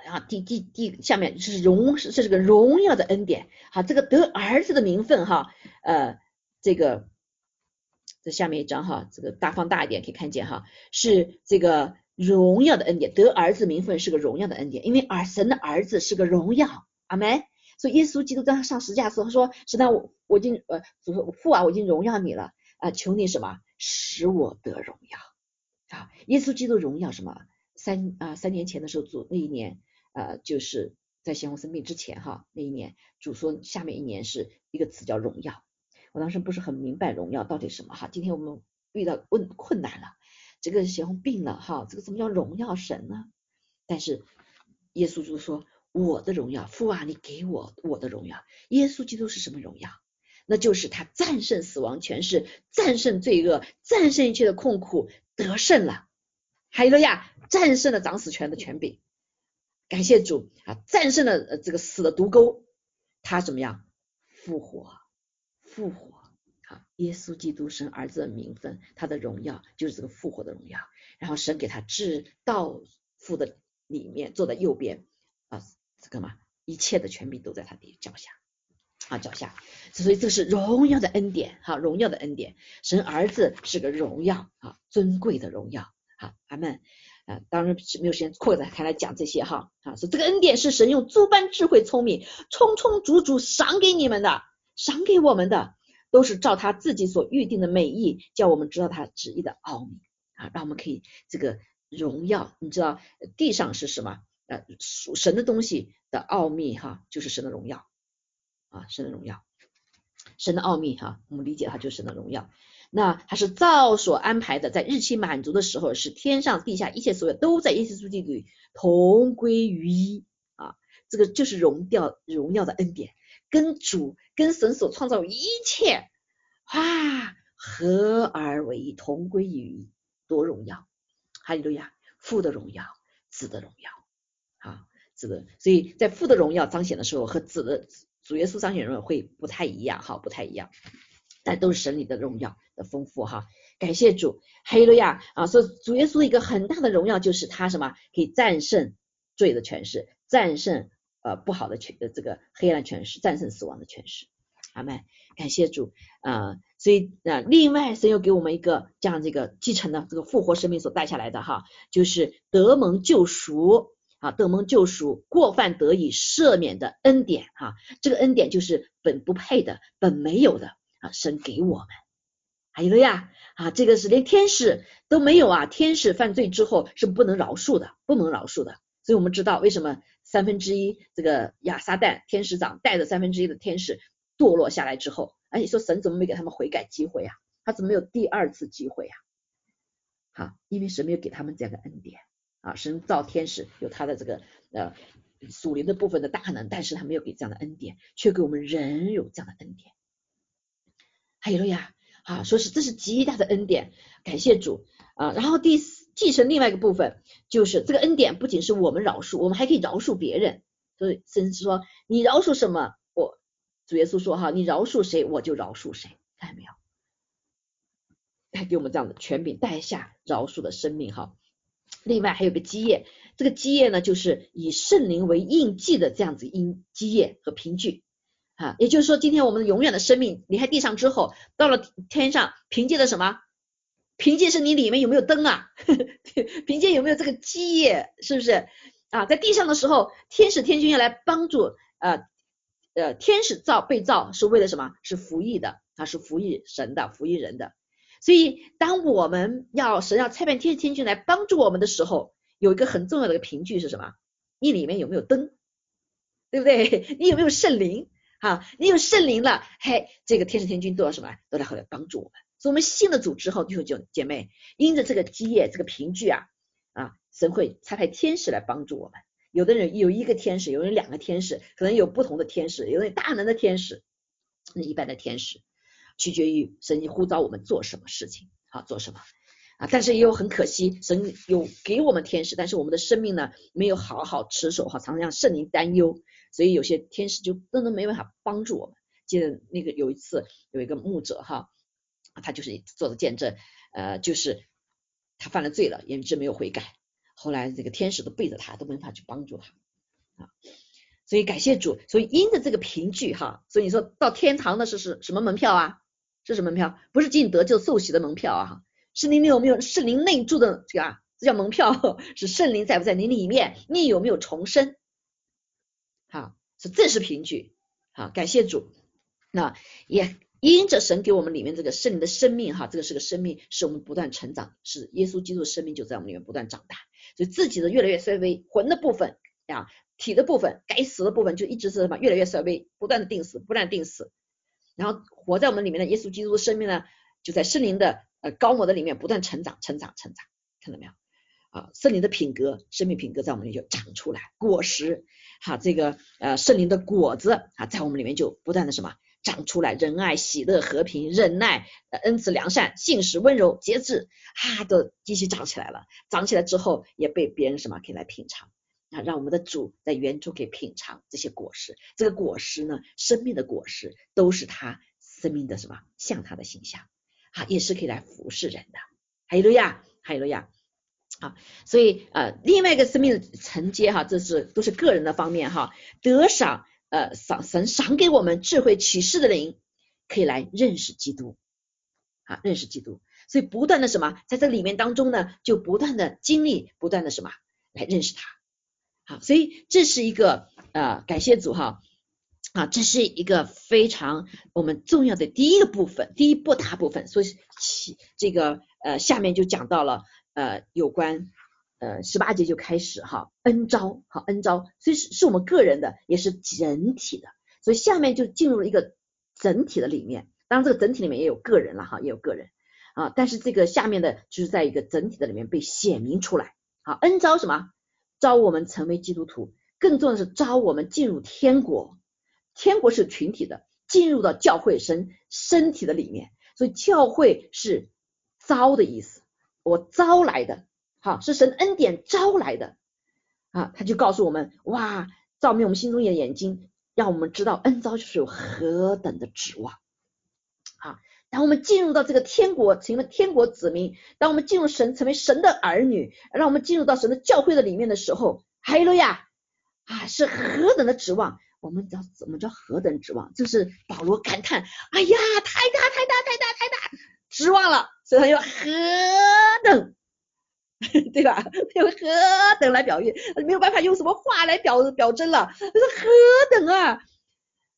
啊第第第下面是荣，是这是个荣耀的恩典。好，这个得儿子的名分哈，呃，这个这下面一张哈，这个大放大一点可以看见哈，是这个。荣耀的恩典，得儿子名分是个荣耀的恩典，因为儿神的儿子是个荣耀，阿门。所以耶稣基督当他上十字架时候，他说：“是那我我已经呃，说父啊，我已经荣耀你了啊，求你什么使我得荣耀啊？耶稣基督荣耀什么？三啊三年前的时候主那一年呃，就是在先王生病之前哈，那一年主说下面一年是一个词叫荣耀，我当时不是很明白荣耀到底什么哈，今天我们遇到问困难了。这个时候病了哈，这个怎么叫荣耀神呢？但是耶稣就说：“我的荣耀，父啊，你给我我的荣耀。”耶稣基督是什么荣耀？那就是他战胜死亡权势，战胜罪恶，战胜一切的痛苦，得胜了。还有个呀，战胜了掌死权的权柄。感谢主啊，战胜了这个死的毒钩，他怎么样复活？复活。啊耶稣基督生儿子的名分，他的荣耀就是这个复活的荣耀。然后神给他至道父的里面坐在右边啊，这个嘛，一切的权柄都在他的脚下啊脚下。所以这是荣耀的恩典哈，荣耀的恩典。神儿子是个荣耀啊，尊贵的荣耀。好，阿门啊。当然是没有时间扩展开来讲这些哈啊。说这个恩典是神用诸般智慧聪明，充充足足赏给你们的，赏给我们的。都是照他自己所预定的美意，叫我们知道他旨意的奥秘啊，让我们可以这个荣耀。你知道地上是什么？呃，属神的东西的奥秘哈，就是神的荣耀啊，神的荣耀，神的奥秘哈，我们理解它就是神的荣耀。那它是造所安排的，在日期满足的时候，是天上地下一切所有都在耶稣基督里同归于一啊，这个就是荣耀荣耀的恩典。跟主、跟神所创造一切，哇，合而为一，同归于一，多荣耀！哈利路亚，父的荣耀，子的荣耀，啊，子的，所以在父的荣耀彰显的时候，和子的主耶稣彰显的荣耀会不太一样，哈，不太一样，但都是神里的荣耀的丰富，哈，感谢主，哈利路亚啊！所以主耶稣一个很大的荣耀就是他什么，可以战胜罪的权势，战胜。呃，不好的权，这个黑暗权势战胜死亡的权势，阿门，感谢主啊！所以啊，另外神又给我们一个这样这个继承的这个复活生命所带下来的哈，就是得蒙救赎啊，得蒙救赎，过犯得以赦免的恩典哈，这个恩典就是本不配的，本没有的啊，神给我们，还有了呀啊，这个是连天使都没有啊，天使犯罪之后是不能饶恕的，不能饶恕的，所以我们知道为什么。三分之一这个亚撒旦天使长带着三分之一的天使堕落下来之后，哎，你说神怎么没给他们悔改机会呀？他怎么没有第二次机会呀？好，因为神没有给他们这样的恩典啊，神造天使有他的这个呃属灵的部分的大能，但是他没有给这样的恩典，却给我们人有这样的恩典。还有了呀，啊，说是这是极大的恩典，感谢主啊。然后第四。继承另外一个部分，就是这个恩典不仅是我们饶恕，我们还可以饶恕别人。所以甚至说，你饶恕什么，我主耶稣说哈，你饶恕谁，我就饶恕谁，看到没有？他给我们这样的权柄，带下饶恕的生命哈。另外还有个基业，这个基业呢，就是以圣灵为印记的这样子印基业和凭据啊。也就是说，今天我们永远的生命离开地上之后，到了天上，凭借的什么？凭借是你里面有没有灯啊？凭借有没有这个基业？是不是啊？在地上的时候，天使天君要来帮助呃呃，天使造被造是为了什么？是服役的啊，是服役神的，服役人的。所以，当我们要神要差派天使天君来帮助我们的时候，有一个很重要的一个凭据是什么？你里面有没有灯？对不对？你有没有圣灵？哈，你有圣灵了，嘿，这个天使天君都要什么？都来后来帮助我们。所以，我们信了主之后，弟兄姐妹，因着这个基业、这个凭据啊啊，神会差派天使来帮助我们。有的人有一个天使，有人两个天使，可能有不同的天使，有人大能的天使，那一般的天使。取决于神呼召我们做什么事情，好做什么啊？但是也有很可惜，神有给我们天使，但是我们的生命呢没有好好持守哈，常常让圣灵担忧，所以有些天使就真的没办法帮助我们。记得那个有一次有一个牧者哈，他就是做的见证，呃，就是他犯了罪了，一直没有悔改，后来这个天使都背着他，都没法去帮助他啊。所以感谢主，所以因着这个凭据哈，所以你说到天堂的是是什么门票啊？是什么门票，不是进得救受洗的门票啊！圣灵里有没有圣灵内住的这个啊？这叫门票，是圣灵在不在你里面？你有没有重生？好，是这是凭据。好，感谢主。那也因着神给我们里面这个圣灵的生命哈，这个是个生命，使我们不断成长，是耶稣基督的生命就在我们里面不断长大，所以自己的越来越衰微，魂的部分啊，体的部分该死的部分就一直是什么？越来越衰微，不断的定死，不断定死。然后活在我们里面的耶稣基督的生命呢，就在圣灵的呃高模的里面不断成长、成长、成长，看到没有？啊，圣灵的品格、生命品格在我们里面就长出来，果实，哈，这个呃圣灵的果子啊，在我们里面就不断的什么长出来，仁爱、喜乐、和平、忍耐、恩慈、良善、信实、温柔、节制，啊，都继续长起来了。长起来之后，也被别人什么可以来品尝。啊，让我们的主在园中给品尝这些果实。这个果实呢，生命的果实都是他生命的什么？像他的形象，啊，也是可以来服侍人的。还有路亚，还有路亚。啊，所以呃，另外一个生命的承接哈，这是都是个人的方面哈。得赏呃赏神赏给我们智慧启示的灵，可以来认识基督，啊，认识基督。所以不断的什么，在这里面当中呢，就不断的经历，不断的什么来认识他。好，所以这是一个呃感谢组哈啊，这是一个非常我们重要的第一个部分，第一步大部分。所以其这个呃下面就讲到了呃有关呃十八节就开始哈恩招好恩招，所以是是我们个人的，也是整体的。所以下面就进入了一个整体的里面，当然这个整体里面也有个人了哈，也有个人啊，但是这个下面的就是在一个整体的里面被显明出来。好，恩招什么？招我们成为基督徒，更重要的是招我们进入天国。天国是群体的，进入到教会神身体的里面，所以教会是招的意思，我招来的，好是神恩典招来的啊。他就告诉我们，哇，照明我们心中的眼睛，让我们知道恩招就是有何等的指望。啊，当我们进入到这个天国，成为天国子民；当我们进入神，成为神的儿女，让我们进入到神的教会的里面的时候，哈利路亚啊，是何等的指望！我们叫怎么叫何等指望？就是保罗感叹：哎呀，太大太大太大太大指望了！所以他用何等，对吧？用何等来表喻，没有办法用什么话来表表征了。他说何等啊！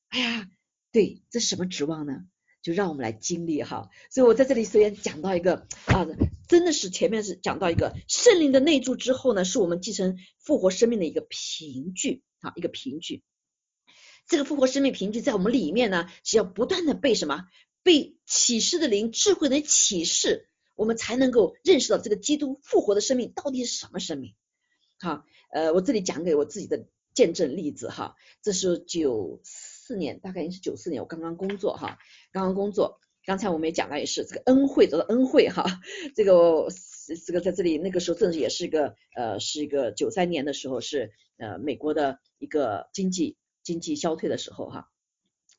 哎呀，对，这什么指望呢？就让我们来经历哈，所以我在这里虽然讲到一个啊，真的是前面是讲到一个圣灵的内住之后呢，是我们继承复活生命的一个凭据啊，一个凭据。这个复活生命凭据在我们里面呢，是要不断的被什么？被启示的灵、智慧的启示，我们才能够认识到这个基督复活的生命到底是什么生命。好，呃，我这里讲给我自己的见证例子哈，这是九。四年，大概也是九四年，我刚刚工作哈，刚刚工作。刚才我们也讲了，也是这个恩惠，得到恩惠哈。这个这个在这里，那个时候正是也是一个呃，是一个九三年的时候，是呃美国的一个经济经济消退的时候哈，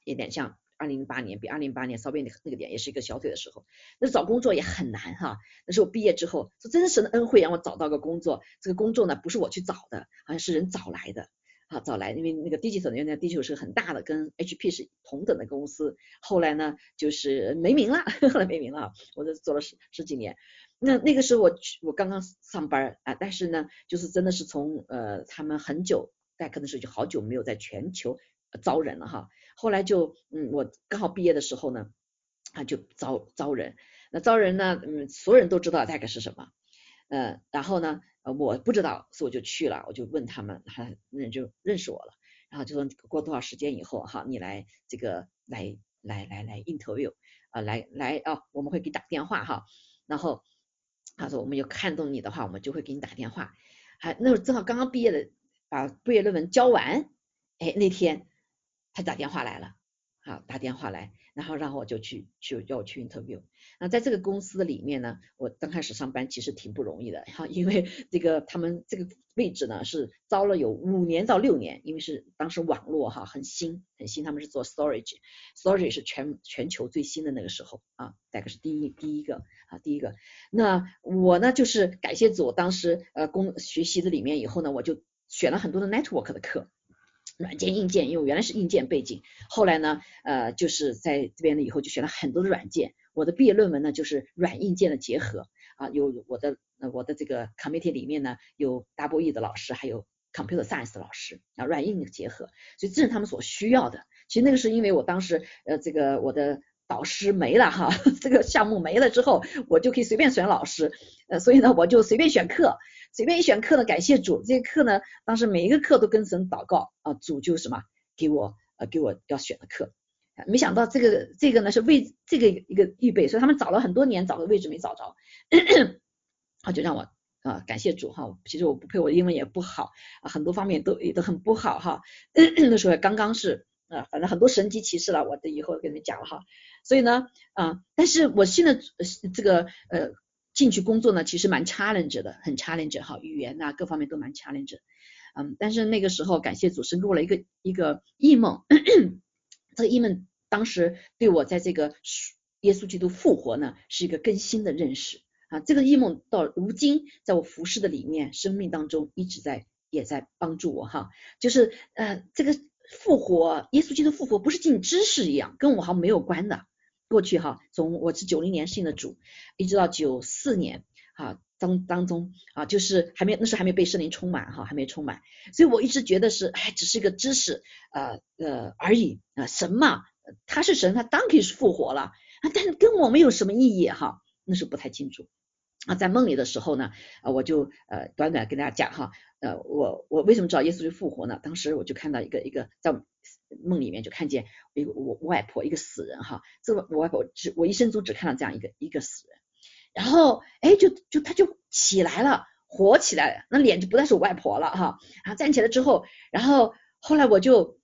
有点像二零零八年比二零零八年稍微那个点也是一个小腿的时候，那找工作也很难哈。那时候毕业之后，是真实的恩惠让我找到个工作，这个工作呢不是我去找的，好像是人找来的。啊，找来，因为那个 digital 原来 dg 是很大的，跟 HP 是同等的公司。后来呢，就是没名了，后来没名了。我这做了十十几年。那那个时候我我刚刚上班啊，但是呢，就是真的是从呃他们很久，大可能是就好久没有在全球招人了哈。后来就嗯，我刚好毕业的时候呢，啊就招招人。那招人呢，嗯，所有人都知道大概是什么，呃，然后呢。我不知道，所以我就去了，我就问他们，他那人就认识我了，然后就说过多少时间以后哈，你来这个来来来来 interview 啊，来来啊，我们会给你打电话哈，然后他说我们有看中你的话，我们就会给你打电话，还那时候正好刚刚毕业的，把毕业论文交完，哎，那天他打电话来了，好打电话来。然后让我就去去要去 interview，那在这个公司里面呢，我刚开始上班其实挺不容易的哈，因为这个他们这个位置呢是招了有五年到六年，因为是当时网络哈很新很新，他们是做 storage，storage 是全全球最新的那个时候啊，大概是第一第一个啊第一个，那我呢就是感谢组当时呃工学习的里面以后呢，我就选了很多的 network 的课。软件硬件，因为我原来是硬件背景，后来呢，呃，就是在这边呢以后就选了很多的软件。我的毕业论文呢就是软硬件的结合啊，有我的我的这个 committee 里面呢有 double E 的老师，还有 computer science 的老师啊，软硬结合，所以这是他们所需要的。其实那个是因为我当时呃这个我的导师没了哈，这个项目没了之后，我就可以随便选老师，呃，所以呢我就随便选课。随便一选课呢，感谢主，这些课呢，当时每一个课都跟神祷告啊，主就什么给我呃给我要选的课，没想到这个这个呢是为这个一个预备，所以他们找了很多年找个位置没找着，他 就让我啊感谢主哈，其实我不配，我英文也不好啊，很多方面都也都很不好哈，那时候刚刚是啊，反正很多神级骑士了，我的以后跟你们讲了哈，所以呢啊，但是我现在这个呃。进去工作呢，其实蛮 challenge 的，很 challenge 哈，语言呐各方面都蛮 challenge。嗯，但是那个时候感谢主是落了一个一个异梦，这个异梦当时对我在这个耶稣基督复活呢是一个更新的认识啊。这个异梦到如今在我服侍的里面生命当中一直在也在帮助我哈，就是呃这个复活耶稣基督复活不是进知识一样，跟我好像没有关的。过去哈，从我是九零年信的主，一直到九四年啊当当中啊，就是还没那时候还没被圣灵充满哈，还没充满，所以我一直觉得是哎，只是一个知识呃呃而已啊，神嘛，他是神，他当可以是复活了啊，但是跟我没有什么意义哈，那是不太清楚。啊，在梦里的时候呢，啊我就呃短短跟大家讲哈，呃我我为什么知道耶稣是复活呢？当时我就看到一个一个在。梦里面就看见一个我外婆一个死人哈，这个我外婆只我一生中只看到这样一个一个死人，然后哎就就他就起来了，活起来了，那脸就不再是我外婆了哈，然后站起来之后，然后后来我就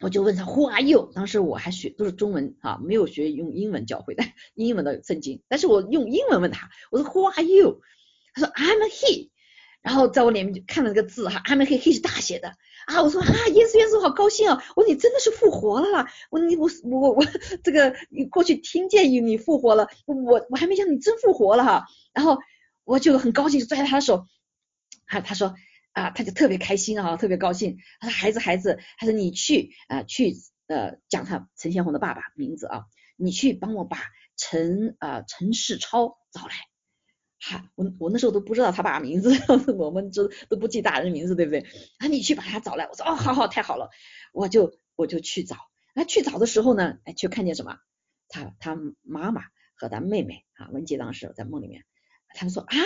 我就问他 Who are you？当时我还学都是中文啊，没有学用英文教会的英文的圣经，但是我用英文问他，我说 Who are you？他说 I'm he。然后在我脸面就看了那个字哈，，I'm He，He 是大写的啊，我说啊，耶稣耶稣好高兴啊，我说你真的是复活了啦，我你我我我这个你过去听见你复活了，我我还没想你真复活了哈，然后我就很高兴拽着他的手，哈他说啊他就特别开心啊，特别高兴，他说孩子孩子，他说你去啊去呃讲他陈先红的爸爸名字啊，你去帮我把陈啊陈世超找来。哈，我我那时候都不知道他爸名字，我们都都不记大人名字，对不对？啊，你去把他找来，我说哦，好好，太好了，我就我就去找。那去找的时候呢，哎，却看见什么？他他妈妈和他妹妹啊，文杰当时在梦里面，他们说啊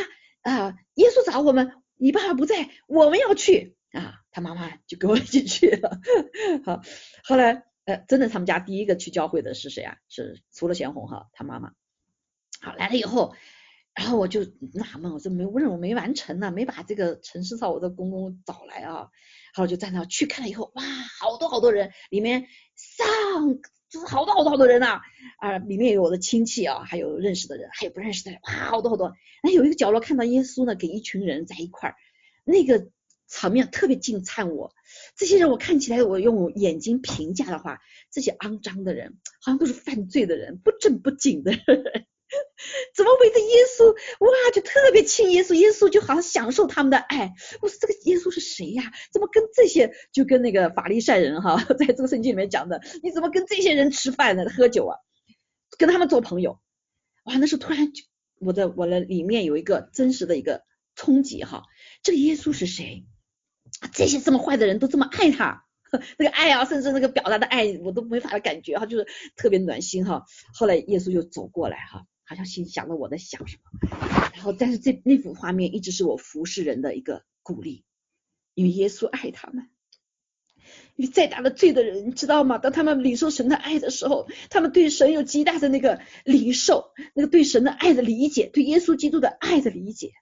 啊，耶稣找我们，你爸爸不在，我们要去啊。他妈妈就跟我一起去了。好，后来呃，真的他们家第一个去教会的是谁啊？是除了贤红哈，他妈妈。好，来了以后。然后我就纳闷，我说没任务没完成呢，没把这个陈世超我的公公找来啊。然后就站那去看了以后，哇，好多好多人，里面上就是好多好多好多人呐啊，里面有我的亲戚啊，还有认识的人，还有不认识的人，哇，好多好多。那有一个角落看到耶稣呢，给一群人在一块儿，那个场面特别惊灿我。这些人我看起来，我用眼睛评价的话，这些肮脏的人，好像都是犯罪的人，不正不紧的人，怎么围着耶稣？哇，就特别亲耶稣，耶稣就好像享受他们的爱。我说这个耶稣是谁呀？怎么跟这些就跟那个法利赛人哈，在这个圣经里面讲的，你怎么跟这些人吃饭呢？喝酒啊，跟他们做朋友？哇，那时候突然就我的我的里面有一个真实的一个冲击哈，这个耶稣是谁？这些这么坏的人都这么爱他，那个爱啊，甚至那个表达的爱我都没法的感觉哈，就是特别暖心哈。后来耶稣就走过来哈，好像心想着我在想什么，然后但是这那幅画面一直是我服侍人的一个鼓励，因为耶稣爱他们。因为再大的罪的人，你知道吗？当他们领受神的爱的时候，他们对神有极大的那个领受，那个对神的爱的理解，对耶稣基督的爱的理解。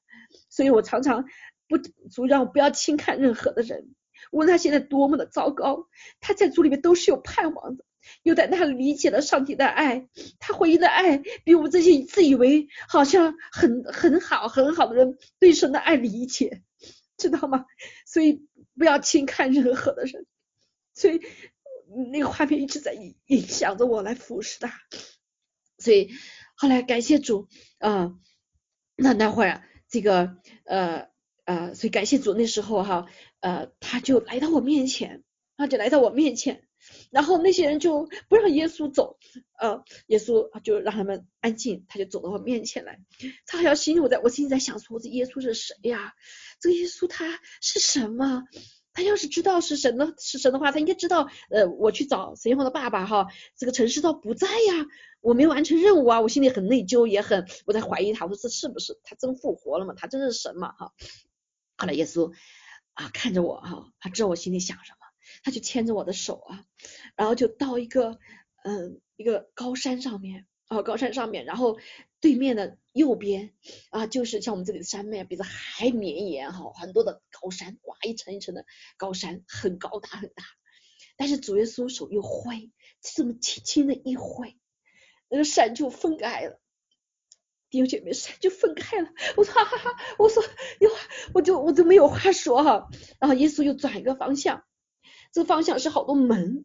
所以我常常不主让我不要轻看任何的人，无论他现在多么的糟糕，他在主里面都是有盼望的。又在那理解了上帝的爱，他回应的爱比我们这些自以为好像很很好很好的人对神的爱理解，知道吗？所以不要轻看任何的人。所以那个画面一直在影影响着我来服侍他，所以后来感谢主啊，那那会儿这个呃呃，所以感谢主那时候哈呃他就来到我面前，他就来到我面前，然后那些人就不让耶稣走，呃耶稣就让他们安静，他就走到我面前来，他好像心里我在我心里在想说这耶稣是谁呀？这个耶稣他是什么？他要是知道是神的，是神的话，他应该知道，呃，我去找神仙的爸爸哈，这个陈世道不在呀，我没完成任务啊，我心里很内疚，也很，我在怀疑他，我说这是不是他真复活了吗？他真是神吗？哈，后来耶稣啊看着我哈，他知道我心里想什么，他就牵着我的手啊，然后就到一个嗯一个高山上面啊高山上面，然后。对面的右边啊，就是像我们这里的山脉，比这还绵延哈，很多的高山，哇，一层一层的高山，很高大很大。但是主耶稣手一挥，这么轻轻的一挥，那个山就分开了。弟兄姐妹，山就分开了。我说哈哈哈，我说哟，我就我就没有话说哈。然后耶稣又转一个方向，这个方向是好多门，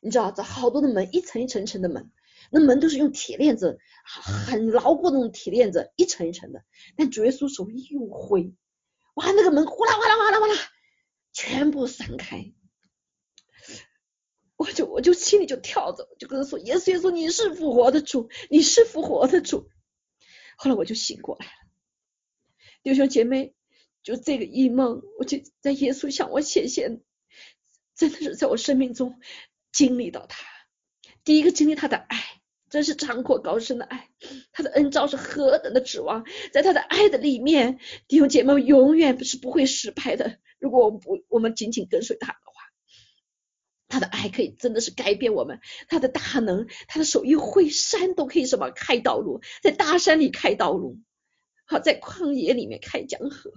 你知道这好多的门，一层一层层的门。那门都是用铁链子，很牢固那种铁链子，一层一层的。但主耶稣手一挥，哇，那个门哗啦哗啦哗啦哗啦，全部散开。我就我就心里就跳着，就跟他说：“耶稣耶稣，你是复活的主，你是复活的主。”后来我就醒过来了，弟兄姐妹，就这个异梦，我就在耶稣向我显现，真的是在我生命中经历到他，第一个经历他的爱。真是长阔高深的爱，他的恩召是何等的指望，在他的爱的里面，弟兄姐妹永远是不会失败的。如果我们不，我们紧紧跟随他的话，他的爱可以真的是改变我们，他的大能，他的手一挥，山都可以什么？开道路，在大山里开道路，好在旷野里面开江河，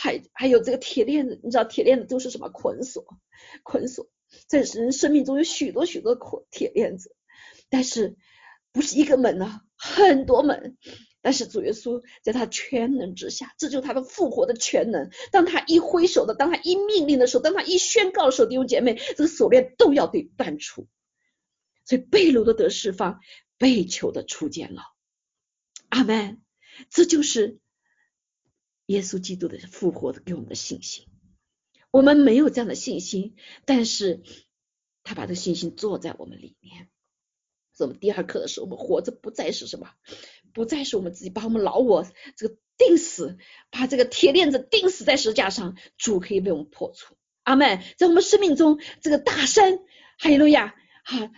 还还有这个铁链子，你知道铁链子都是什么捆锁？捆锁，在人生命中有许多许多捆铁链子。但是不是一个门呢，很多门。但是主耶稣在他全能之下，这就是他的复活的全能。当他一挥手的，当他一命令的时候，当他一宣告的时候，弟兄姐妹，这个锁链都要被断除。所以被掳的得释放，被囚的出监牢。阿门。这就是耶稣基督的复活给我们的信心。我们没有这样的信心，但是他把这个信心做在我们里面。我们第二课的时候，我们活着不再是什么，不再是我们自己把我们老我这个钉死，把这个铁链子钉死在石架上，主可以为我们破除。阿门。在我们生命中，这个大山，哈利路亚，哈，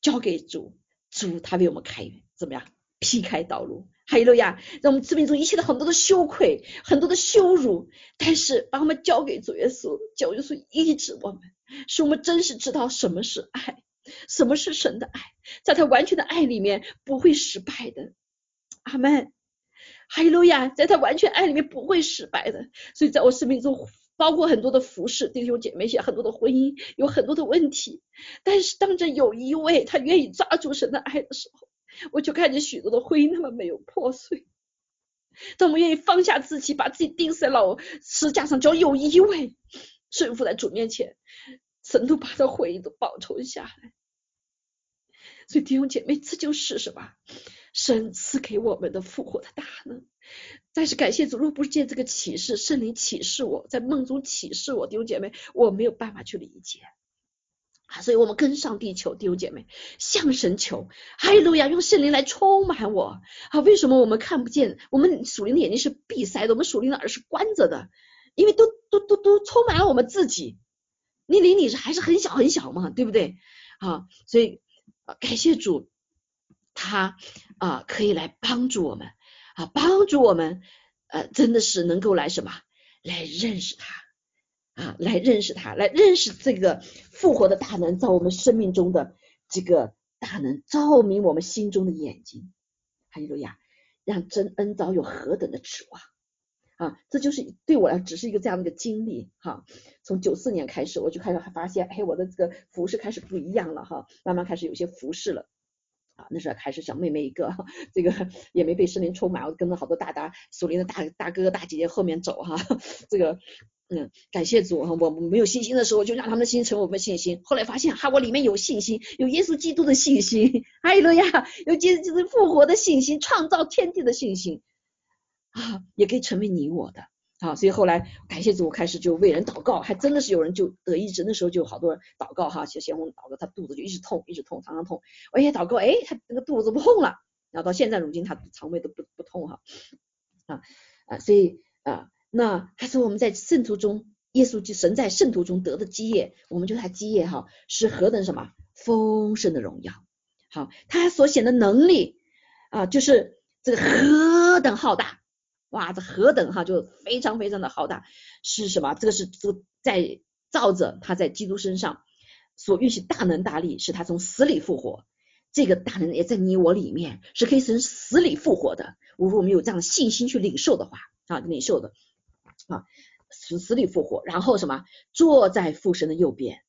交给主，主他为我们开，怎么样，劈开道路，哈利路亚。让我们生命中一切的很多的羞愧，很多的羞辱，但是把我们交给主耶稣，叫耶稣医治我们，使我们真实知道什么是爱。什么是神的爱？在他完全的爱里面不会失败的，阿门，哈利路亚，在他完全爱里面不会失败的。所以在我生命中，包括很多的服饰，弟兄姐妹，写很多的婚姻，有很多的问题。但是当着有一位他愿意抓住神的爱的时候，我就看见许多的婚姻他们没有破碎。但我们愿意放下自己，把自己钉死在老石架上，只要有一位顺服在主面前，神都把这回忆都保存下来。所以弟兄姐妹，这就是什么？神赐给我们的复活的大能。但是感谢主，若不是借这个启示，圣灵启示我在梦中启示我，弟兄姐妹，我没有办法去理解。啊，所以我们跟上地球，弟兄姐妹，向神求，哈利路亚，用圣灵来充满我。啊，为什么我们看不见？我们属灵的眼睛是闭塞的，我们属灵的耳是关着的，因为都都都都充满了我们自己。你离你是还是很小很小嘛，对不对？啊，所以啊感谢主，他啊可以来帮助我们，啊帮助我们，呃，真的是能够来什么，来认识他。啊，来认识他，来认识这个复活的大能，在我们生命中的这个大能，照明我们心中的眼睛。哈利路亚，让真恩早有何等的指望啊！这就是对我来只是一个这样的一个经历哈。从九四年开始，我就开始发现，哎，我的这个服饰开始不一样了哈，慢慢开始有些服饰了那时候还是小妹妹一个，这个也没被森林充满，我跟着好多大大属灵的大大哥哥大姐姐后面走哈，这个。嗯，感谢主哈，我没有信心的时候，就让他们的心成为我们的信心。后来发现哈，我里面有信心，有耶稣基督的信心，哈利路亚，有耶稣基督复活的信心，创造天地的信心啊，也可以成为你我的啊。所以后来感谢主，开始就为人祷告，还真的是有人就得医治。那时候就好多人祷告哈，像贤红祷告，他肚子就一直痛，一直痛，常常痛。我也祷告，哎，他那个肚子不痛了，然后到现在如今他肠胃都不不痛哈啊啊，所以啊。那还是我们在圣徒中，耶稣就神在圣徒中得的基业，我们就是他基业哈，是何等什么丰盛的荣耀。好，他所显的能力啊，就是这个何等浩大，哇，这何等哈，就非常非常的浩大，是什么？这个是这个在照着他在基督身上所运行大能大力，使他从死里复活。这个大能也在你我里面，是可以从死里复活的。如果我们有这样的信心去领受的话啊，领受的。啊，死死里复活，然后什么坐在父神的右边，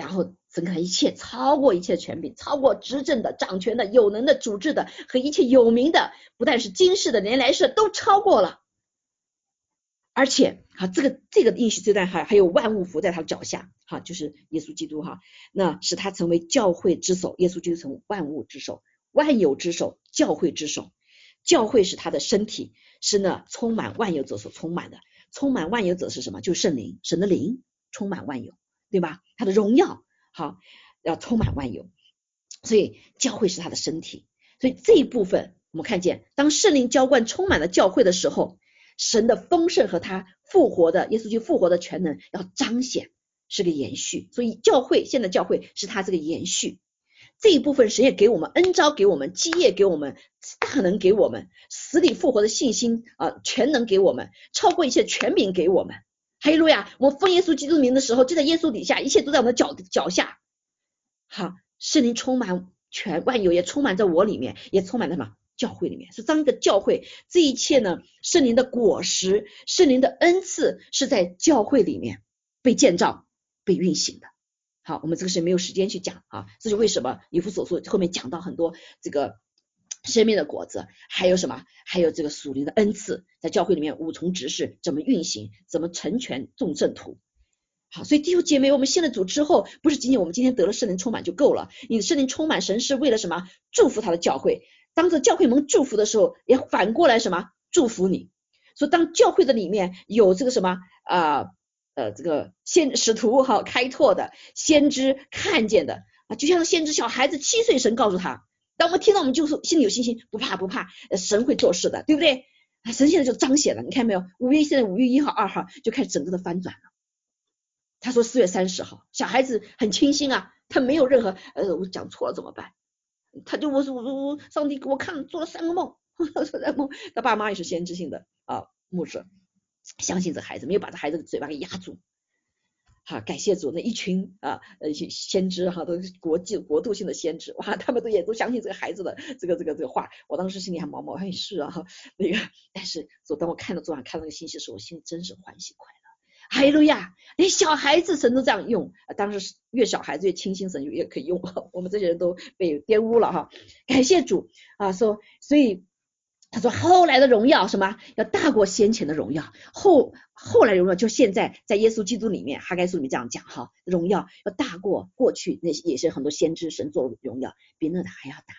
然后整个一切超过一切权柄，超过执政的、掌权的、有能的、主治的和一切有名的，不但是今世的，连来世都超过了。而且啊，这个这个应许这段还还有万物伏在他脚下，哈，就是耶稣基督哈，那使他成为教会之首，耶稣基督成为万物之首、万有之首、教会之首。教会是他的身体，是呢充满万有者所充满的。充满万有者是什么？就是圣灵，神的灵充满万有，对吧？他的荣耀好要充满万有，所以教会是他的身体。所以这一部分我们看见，当圣灵浇灌充满了教会的时候，神的丰盛和他复活的耶稣基督复活的全能要彰显，是个延续。所以教会现在教会是他这个延续。这一部分神也给我们恩招，给我们基业，给我们大能，给我们死里复活的信心啊，全能给我们，超过一切权柄给我们。哈利路亚！我们奉耶稣基督名的时候，就在耶稣底下，一切都在我们的脚脚下。好，圣灵充满全万有，也充满在我里面，也充满在什么教会里面？是当一个教会，这一切呢，圣灵的果实，圣灵的恩赐是在教会里面被建造、被运行的。好，我们这个是没有时间去讲啊，这就为什么以弗所说后面讲到很多这个生命的果子，还有什么，还有这个属灵的恩赐，在教会里面五重执事怎么运行，怎么成全众圣徒。好，所以弟兄姐妹，我们信了主之后，不是仅仅我们今天得了圣灵充满就够了，你的圣灵充满神是为了什么？祝福他的教会，当着教会门祝福的时候，也反过来什么？祝福你。所以当教会的里面有这个什么啊？呃，这个先使徒哈开拓的先知看见的啊，就像先知小孩子七岁，神告诉他，当我们听到，我们就是心里有信心，不怕不怕，神会做事的，对不对？神现在就彰显了，你看没有？五月现在五月一号、二号就开始整个的翻转了。他说四月三十号，小孩子很清新啊，他没有任何呃，我讲错了怎么办？他就我说我我上帝给我看做了三个梦，三个梦，他爸妈也是先知性的啊，牧师。相信这孩子，没有把这孩子的嘴巴给压住。好，感谢主，那一群啊，呃，先知哈，都是国际国度性的先知，哇，他们都也都相信这个孩子的这个这个这个话。我当时心里还毛毛，哎，是啊，那个，但是，昨当我看到昨晚看到那个信息的时候，我心里真是欢喜快乐。哈利路亚，连小孩子神都这样用啊，当时越小孩子越清新，神就越可以用。我们这些人都被玷污了哈。感谢主啊，说，所以他说后来的荣耀什么要大过先前的荣耀，后后来荣耀就现在在耶稣基督里面，哈该书里面这样讲哈，荣耀要大过过去那些也是很多先知神做荣耀，比那的还要大。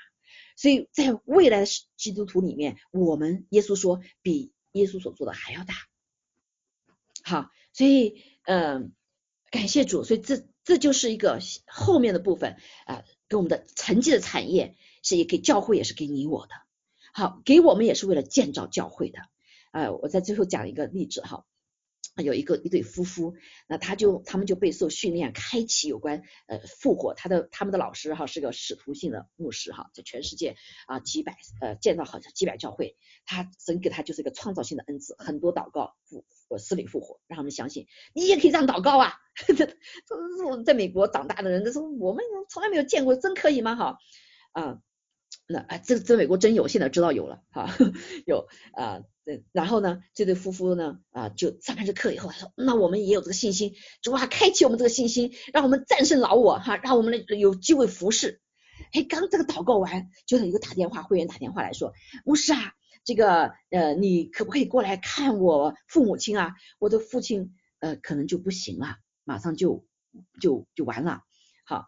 所以在未来的基督徒里面，我们耶稣说比耶稣所做的还要大。好，所以嗯，感谢主，所以这这就是一个后面的部分啊，给我们的成绩的产业是也给教会，也是给你我的。好，给我们也是为了建造教会的。呃，我在最后讲一个例子哈，有一个一对夫妇，那他就他们就被受训练，开启有关呃复活。他的他们的老师哈是个使徒性的牧师哈，在全世界啊几百呃建造好像几百教会，他神给他就是一个创造性的恩赐，很多祷告复死里复活，让他们相信你也可以这样祷告啊。这这是我们在美国长大的人，他说我们从来没有见过，真可以吗？哈啊。那啊，这这美国真有，现在知道有了哈，有啊，然后呢，这对夫妇呢啊，就上完这课以后，他说，那我们也有这个信心，主啊，开启我们这个信心，让我们战胜老我哈，让我们有机会服侍。哎，刚这个祷告完，就有一个打电话，会员打电话来说，牧师啊，这个呃，你可不可以过来看我父母亲啊？我的父亲呃，可能就不行了，马上就就就完了。好，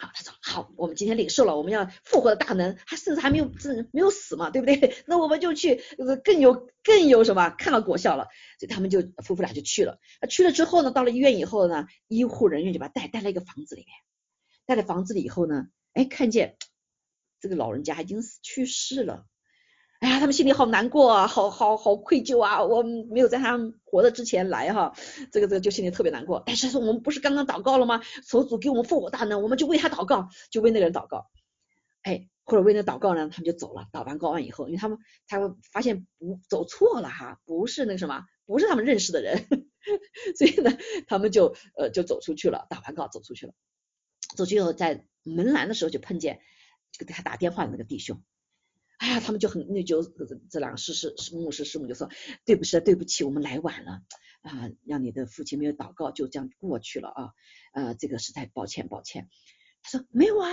好他说好，我们今天领受了，我们要复活的大能，他甚至还没有这没有死嘛，对不对？那我们就去，更有更有什么看到果效了，所以他们就夫妇俩就去了。去了之后呢，到了医院以后呢，医护人员就把带带了一个房子里面，带了房子里以后呢，哎，看见 这个老人家已经去世了。哎呀，他们心里好难过啊，好好好愧疚啊！我没有在他们活的之前来哈，这个这个就心里特别难过。但是我们不是刚刚祷告了吗？佛祖给我们复活大能，我们就为他祷告，就为那个人祷告。哎，或者为那祷告呢，他们就走了。祷完告完以后，因为他们他们发现不走错了哈，不是那个什么，不是他们认识的人，所以呢，他们就呃就走出去了。打完告走出去了，走去以后在门栏的时候就碰见就给他打电话的那个弟兄。哎呀，他们就很内疚，这两个师师师牧师师母就说，对不起，对不起，我们来晚了啊，让你的父亲没有祷告，就这样过去了啊，呃，这个实在抱歉抱歉。他说没有啊，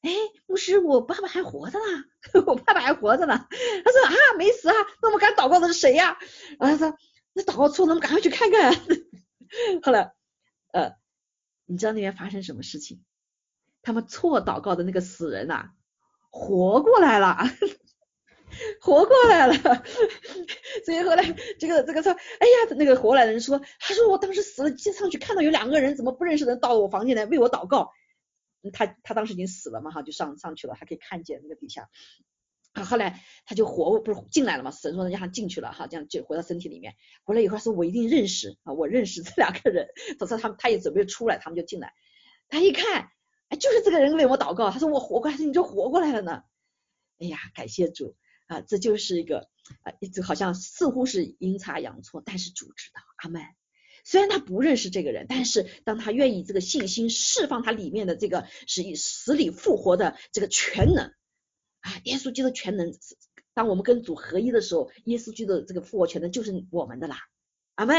哎，牧师，我爸爸还活着呢，我爸爸还活着呢。他说啊，没死啊，那我们刚祷告的是谁呀？然后他说那祷告错，那我们赶快去看看。后来呃，你知道那边发生什么事情？他们错祷告的那个死人呐，活过来了。活过来了，所以后来这个这个说，哎呀，那个活来的人说，他说我当时死了，接上去看到有两个人，怎么不认识的人到我房间来为我祷告，他他当时已经死了嘛哈，就上上去了，还可以看见那个底下，啊后来他就活不是进来了嘛，神说让他进去了哈，这样就回到身体里面，回来以后他说我一定认识啊，我认识这两个人，他说他他也准备出来，他们就进来，他一看，哎就是这个人为我祷告，他说我活过来，你就活过来了呢，哎呀感谢主。啊，这就是一个啊，一直好像似乎是阴差阳错，但是主知道，阿门。虽然他不认识这个人，但是当他愿意这个信心释放他里面的这个是以死里复活的这个全能啊，耶稣基督全能，当我们跟主合一的时候，耶稣基督的这个复活全能就是我们的啦，阿门。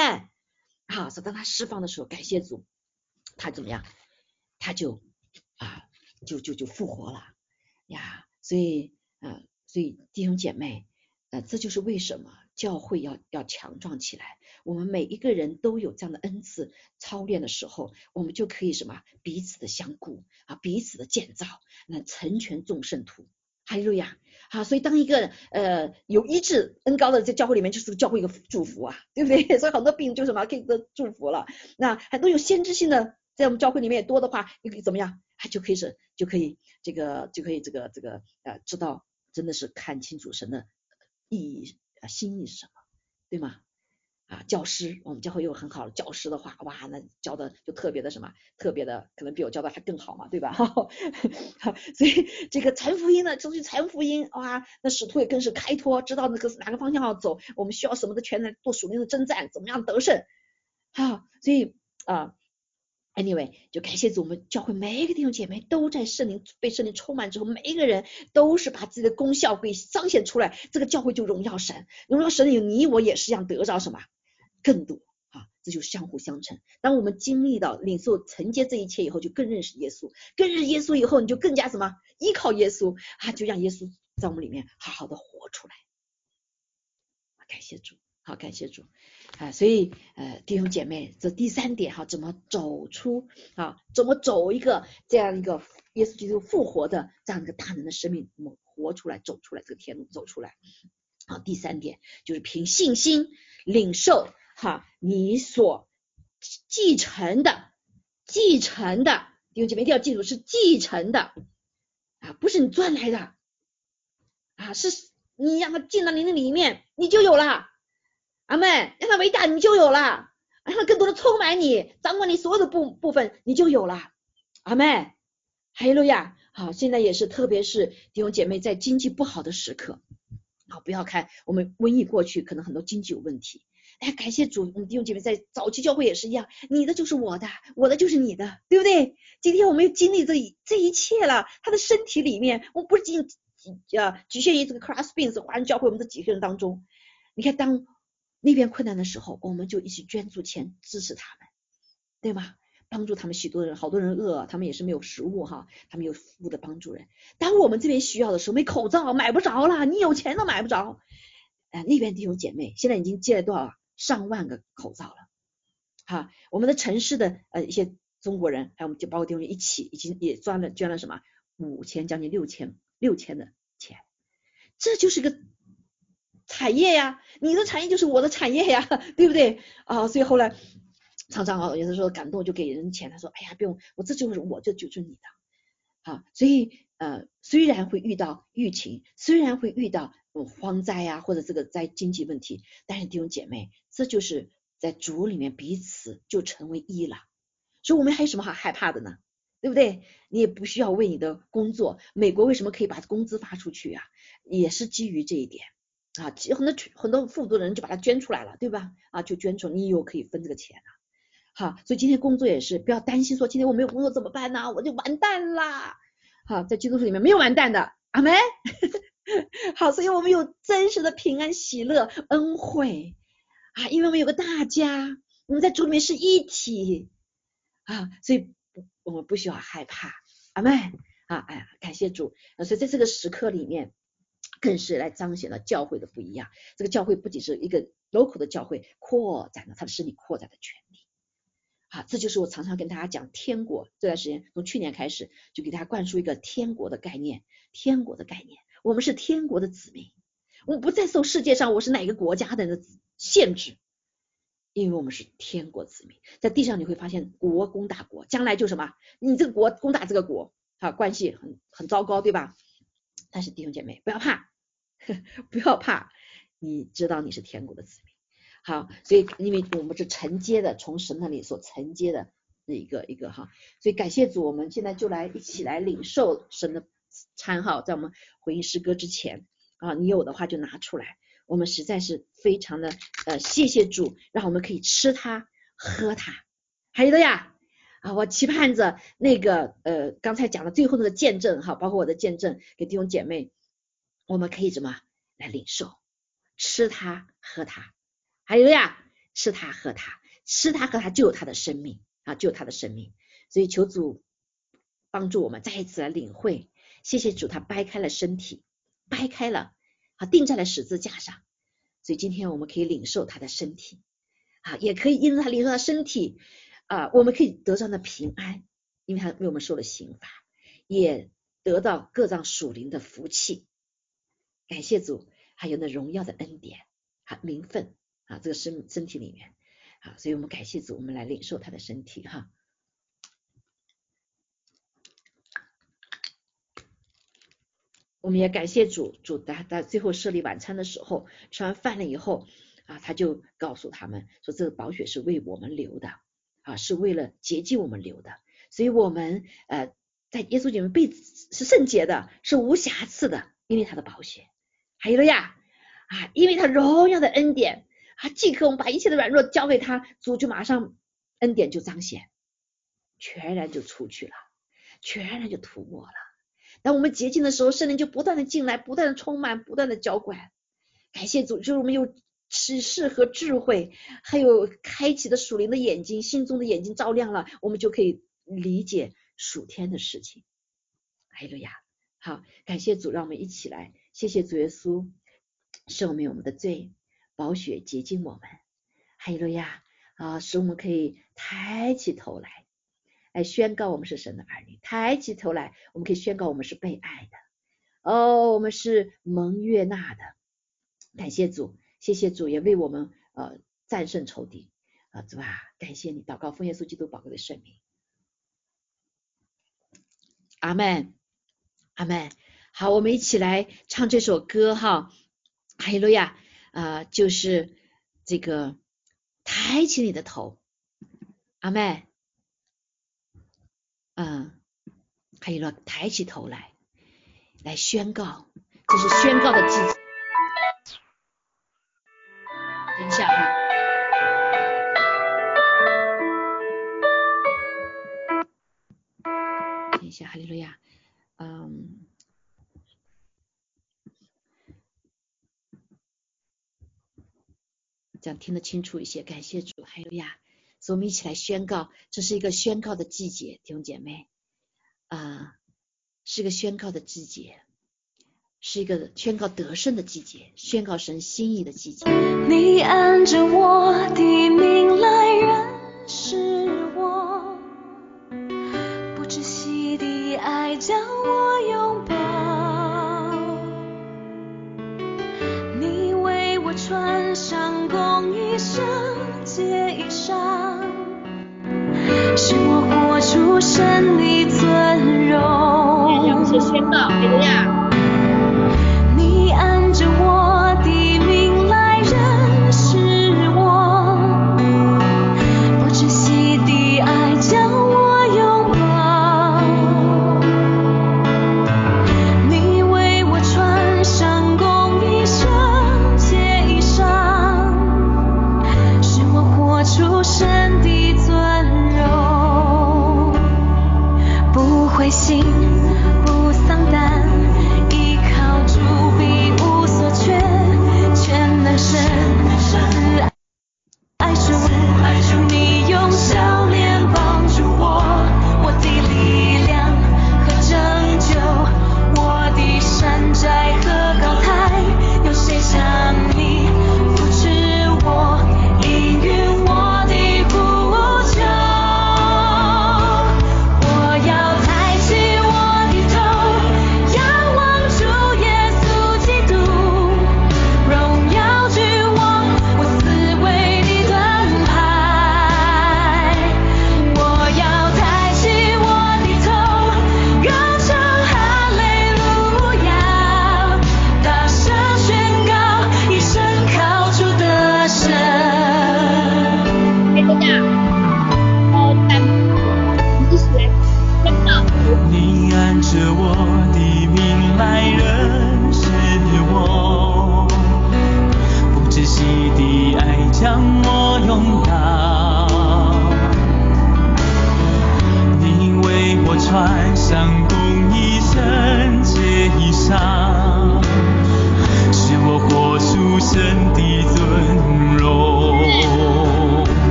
好，所以当他释放的时候，感谢主，他怎么样？他就啊，就就就复活了呀，所以嗯。所以弟兄姐妹，呃，这就是为什么教会要要强壮起来。我们每一个人都有这样的恩赐，操练的时候，我们就可以什么彼此的相顾啊，彼此的建造，那成全众圣徒。哈利路亚！好，所以当一个呃有医治恩高的在教会里面，就是教会一个祝福啊，对不对？所以很多病就什么可以得祝福了。那很多有先知性的在我们教会里面也多的话，你可以怎么样？他就可以是就可以这个就可以这个这个呃知道。真的是看清楚神的意义啊，心意是什么，对吗？啊，教师，我们教会有很好的教师的话，哇，那教的就特别的什么，特别的，可能比我教的还更好嘛，对吧？所以这个传福音呢，出去传福音，哇，那使徒也更是开拓，知道那个哪个方向要走，我们需要什么的全能做属灵的征战，怎么样得胜？好，所以啊。Anyway，就感谢主，我们教会每一个弟兄姐妹都在圣灵被圣灵充满之后，每一个人都是把自己的功效给彰显出来，这个教会就荣耀神，荣耀神有你我也是一样得着什么？更多啊，这就相互相成。当我们经历到领受承接这一切以后，就更认识耶稣，更认识耶稣以后，你就更加什么？依靠耶稣啊，就让耶稣在我们里面好好的活出来。感谢主，好，感谢主啊！所以呃，弟兄姐妹，这第三点哈，怎么走出啊？怎么走一个这样一个耶稣基督复活的这样一个大能的生命，怎么活出来、走出来这个天路走出来？好，第三点就是凭信心领受哈，你所继承的、继承的弟兄姐妹一定要记住是继承的啊，不是你赚来的啊，是你让他进到你的里面，你就有了。阿妹，让他伟大，你就有了；让他更多的充满你，掌管你所有的部部分，你就有了。阿妹，哈利路亚。好，现在也是，特别是弟兄姐妹在经济不好的时刻。好，不要看我们瘟疫过去，可能很多经济有问题。哎，感谢主，弟兄姐妹在早期教会也是一样，你的就是我的，我的就是你的，对不对？今天我们又经历这这一切了，他的身体里面，我们不是仅呃局限于这个 Cross Beans 华人教会我们这几个人当中。你看，当那边困难的时候，我们就一起捐助钱支持他们，对吗？帮助他们许多人，好多人饿，他们也是没有食物哈，他们有服务的帮助人。当我们这边需要的时候，没口罩买不着了，你有钱都买不着。哎，那边弟兄姐妹现在已经借了多少上万个口罩了。哈，我们的城市的呃一些中国人，还有我们就包括弟兄一起，已经也捐了捐了什么五千将近六千六千的钱，这就是个产业呀，你的产业就是我的产业呀，对不对啊？所以后来。常常啊，有的时候感动就给人钱，他说：“哎呀，不用，我这就是我，这就是你的。”啊，所以呃，虽然会遇到疫情，虽然会遇到荒灾呀，或者这个在经济问题，但是弟兄姐妹，这就是在主里面彼此就成为一了。所以我们还有什么好害怕的呢？对不对？你也不需要为你的工作，美国为什么可以把工资发出去啊？也是基于这一点啊，其实很多很多富足的人就把它捐出来了，对吧？啊，就捐出，你又可以分这个钱了。好，所以今天工作也是不要担心，说今天我没有工作怎么办呢？我就完蛋啦！好，在基督徒里面没有完蛋的，阿门。好，所以我们有真实的平安、喜乐、恩惠啊，因为我们有个大家，我们在主里面是一体啊，所以我们不需要害怕，阿门啊！哎呀，感谢主，所以在这个时刻里面，更是来彰显了教会的不一样。这个教会不仅是一个 local 的教会，扩展了他的势力，扩展的权利。啊，这就是我常常跟大家讲天国这段时间，从去年开始就给大家灌输一个天国的概念，天国的概念，我们是天国的子民，我们不再受世界上我是哪个国家的的限制，因为我们是天国子民，在地上你会发现国攻打国，将来就什么，你这个国攻打这个国，啊，关系很很糟糕，对吧？但是弟兄姐妹不要怕，不要怕，你知道你是天国的子民。好，所以因为我们是承接的，从神那里所承接的那一个一个哈，所以感谢主，我们现在就来一起来领受神的餐哈，在我们回应诗歌之前。啊，你有的话就拿出来，我们实在是非常的呃谢谢主，让我们可以吃它喝它，还有的呀啊，我期盼着那个呃刚才讲的最后那个见证哈，包括我的见证给弟兄姐妹，我们可以怎么来领受，吃它喝它。还有呀，吃它喝它，吃它喝它就有它的生命啊，就有它的生命。所以求主帮助我们再一次来领会，谢谢主，他掰开了身体，掰开了，啊，钉在了十字架上。所以今天我们可以领受他的身体，啊，也可以因为他领受他身体，啊，我们可以得上的平安，因为他为我们受了刑罚，也得到各样属灵的福气。感谢主，还有那荣耀的恩典，啊，名分。啊，这个身身体里面，啊，所以我们感谢主，我们来领受他的身体哈。我们也感谢主，主在在最后设立晚餐的时候，吃完饭了以后，啊，他就告诉他们说，这个宝血是为我们流的，啊，是为了洁净我们流的，所以我们呃在耶稣里面被是圣洁的，是无瑕疵的，因为他的宝血。还有了呀，啊，因为他荣耀的恩典。啊即刻，我们把一切的软弱交给他，主就马上恩典就彰显，全然就出去了，全然就涂抹了。当我们洁净的时候，圣灵就不断的进来，不断的充满，不断的浇灌。感谢主，就是我们有启示和智慧，还有开启的属灵的眼睛，心中的眼睛照亮了，我们就可以理解属天的事情。哎路亚，好，感谢主，让我们一起来，谢谢主耶稣，赦免我们的罪。宝血洁净我们。哈利路亚啊，使我们可以抬起头来，来宣告我们是神的儿女。抬起头来，我们可以宣告我们是被爱的。哦，我们是蒙悦纳的。感谢主，谢谢主，也为我们呃战胜仇敌啊，主啊，感谢你，祷告奉耶稣基督宝贵的圣名。阿门，阿门。好，我们一起来唱这首歌哈，哈利路亚啊，就是这个抬起你的头，阿妹。嗯，哈利路亚，抬起头来，来宣告，这是宣告的季节。等一下哈，等一下，哈利路亚，嗯。这样听得清楚一些，感谢主，还有呀，所以我们一起来宣告，这是一个宣告的季节，弟兄姐妹啊，是个宣告的季节，是一个宣告得胜的季节，宣告神心意的季节。
你按着我的命来认识我，我活出神的尊荣。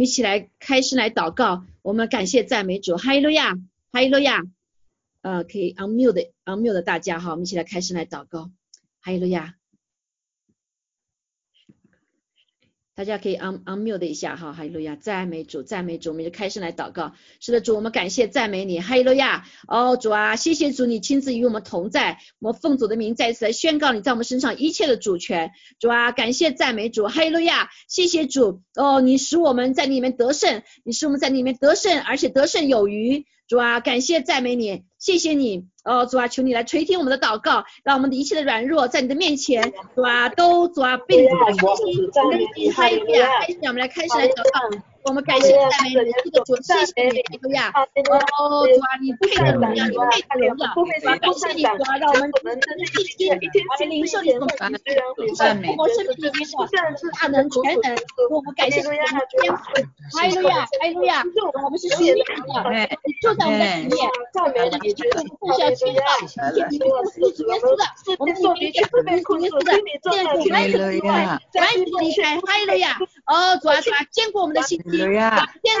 们一起来开始来祷告，我们感谢赞美主，哈利路亚，哈利路亚。呃，可以 unmute unmute 大家哈，我们一起来开始来祷告，哈利路亚。大家可以 un unmute 一下哈，哈利路亚，赞美主，赞美主，我们就开始来祷告。是的，主，我们感谢赞美你，哈利路亚。哦，主啊，谢谢主，你亲自与我们同在，我们奉主的名再次来宣告你在我们身上一切的主权。主啊，感谢赞美主，哈利路亚，谢谢主。哦，你使我们在里面得胜，你使我们在里面得胜，而且得胜有余。主啊，感谢赞美你，谢谢你。哦，主啊，求你来垂听我们的祷告，让我们的一切的软弱在你的面前，主啊，都主啊，被你的更新，哈利路亚，开始，我们来开始来祷告。我们感谢赞美你，这个主，谢谢你，哈利路亚。哦，主啊，你配得荣耀，你配得荣耀。感谢你，主啊，让我们一天一天来领受你的赞美，我生命里面的大能全能。我们感谢主，哈利路亚，哈利路亚。我们是属于你的，你就在我们的里面，赞美你，互相宣告，你是主耶稣的，我们是主耶稣的，主耶稣的，现在主完全离开，完全离开，哈利路亚。哦，主啊，主啊，坚固我们的心。坚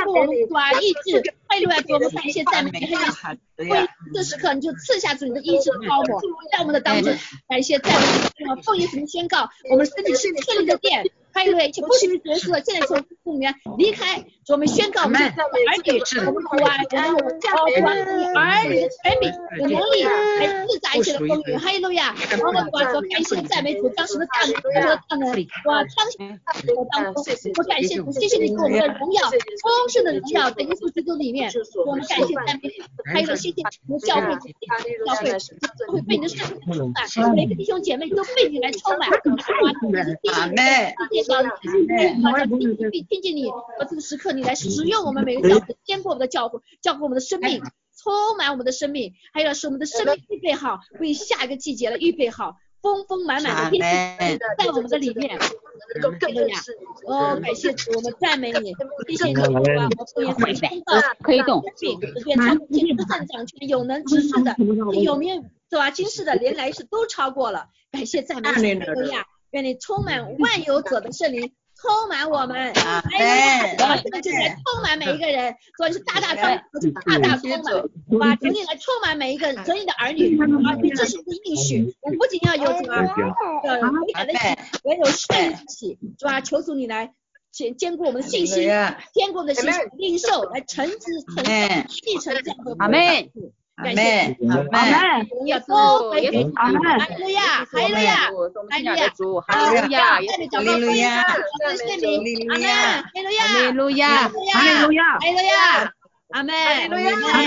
固我们主啊意志，哈利路亚！主我们感谢赞美，哈利路亚！这时刻你就赐下主你的意志的高摩，在我们的当中，感谢赞美，奉耶稣宣告，我们身体是圣灵的殿。还有一切不属于角色，现在从父里面离开，我们宣告我们儿女，我们主啊，我们有这样的儿女的权柄、有能力还自在一切的风雨。哈利路亚！我们主啊，说感谢赞美主，当时的大能，当时的哇，彰显我当中，我感谢主，谢谢你给我们的荣耀，丰盛的荣耀在耶稣基督里面，我们感谢赞美主，还有谢谢你们教会，教会都会被你的圣灵充满，每个弟兄姐妹都被你来充满，阿门。听听见你，我这个时刻你来使用我们每个教父，坚固我们的教父，教父我们的生命，充满我们的生命，还有使我们的生命预备好，为下一个季节的预备好，丰丰满满的天气在我们的里面。更多呀！哦，感谢主，我们赞美你，谢谢你，主啊，我们也感谢
可以动，
愿他天不胜掌权，有能执事的，有名是吧？今世的连来世都超过了，感谢赞美主呀！愿你充满万有者的圣灵，充满我们，哎，这个就是来充满每一个人，所以是大大充满，大大充满，把求你来充满每一个神你的儿女，啊，这是你的应许，我不仅要有什么呃伟大的喜，也有圣灵喜，是吧？求主你来坚坚固我们的信心，坚固我们的信心，领受来承之承继承这样的。感谢，阿门，阿门，荣耀主，阿门，哈利路亚，哈利路亚，哈利路亚，主，哈利路亚，哈利路亚，哈利路亚，哈利路亚，哈利路亚，哈利路亚，哈利路亚，阿门，哈利路亚。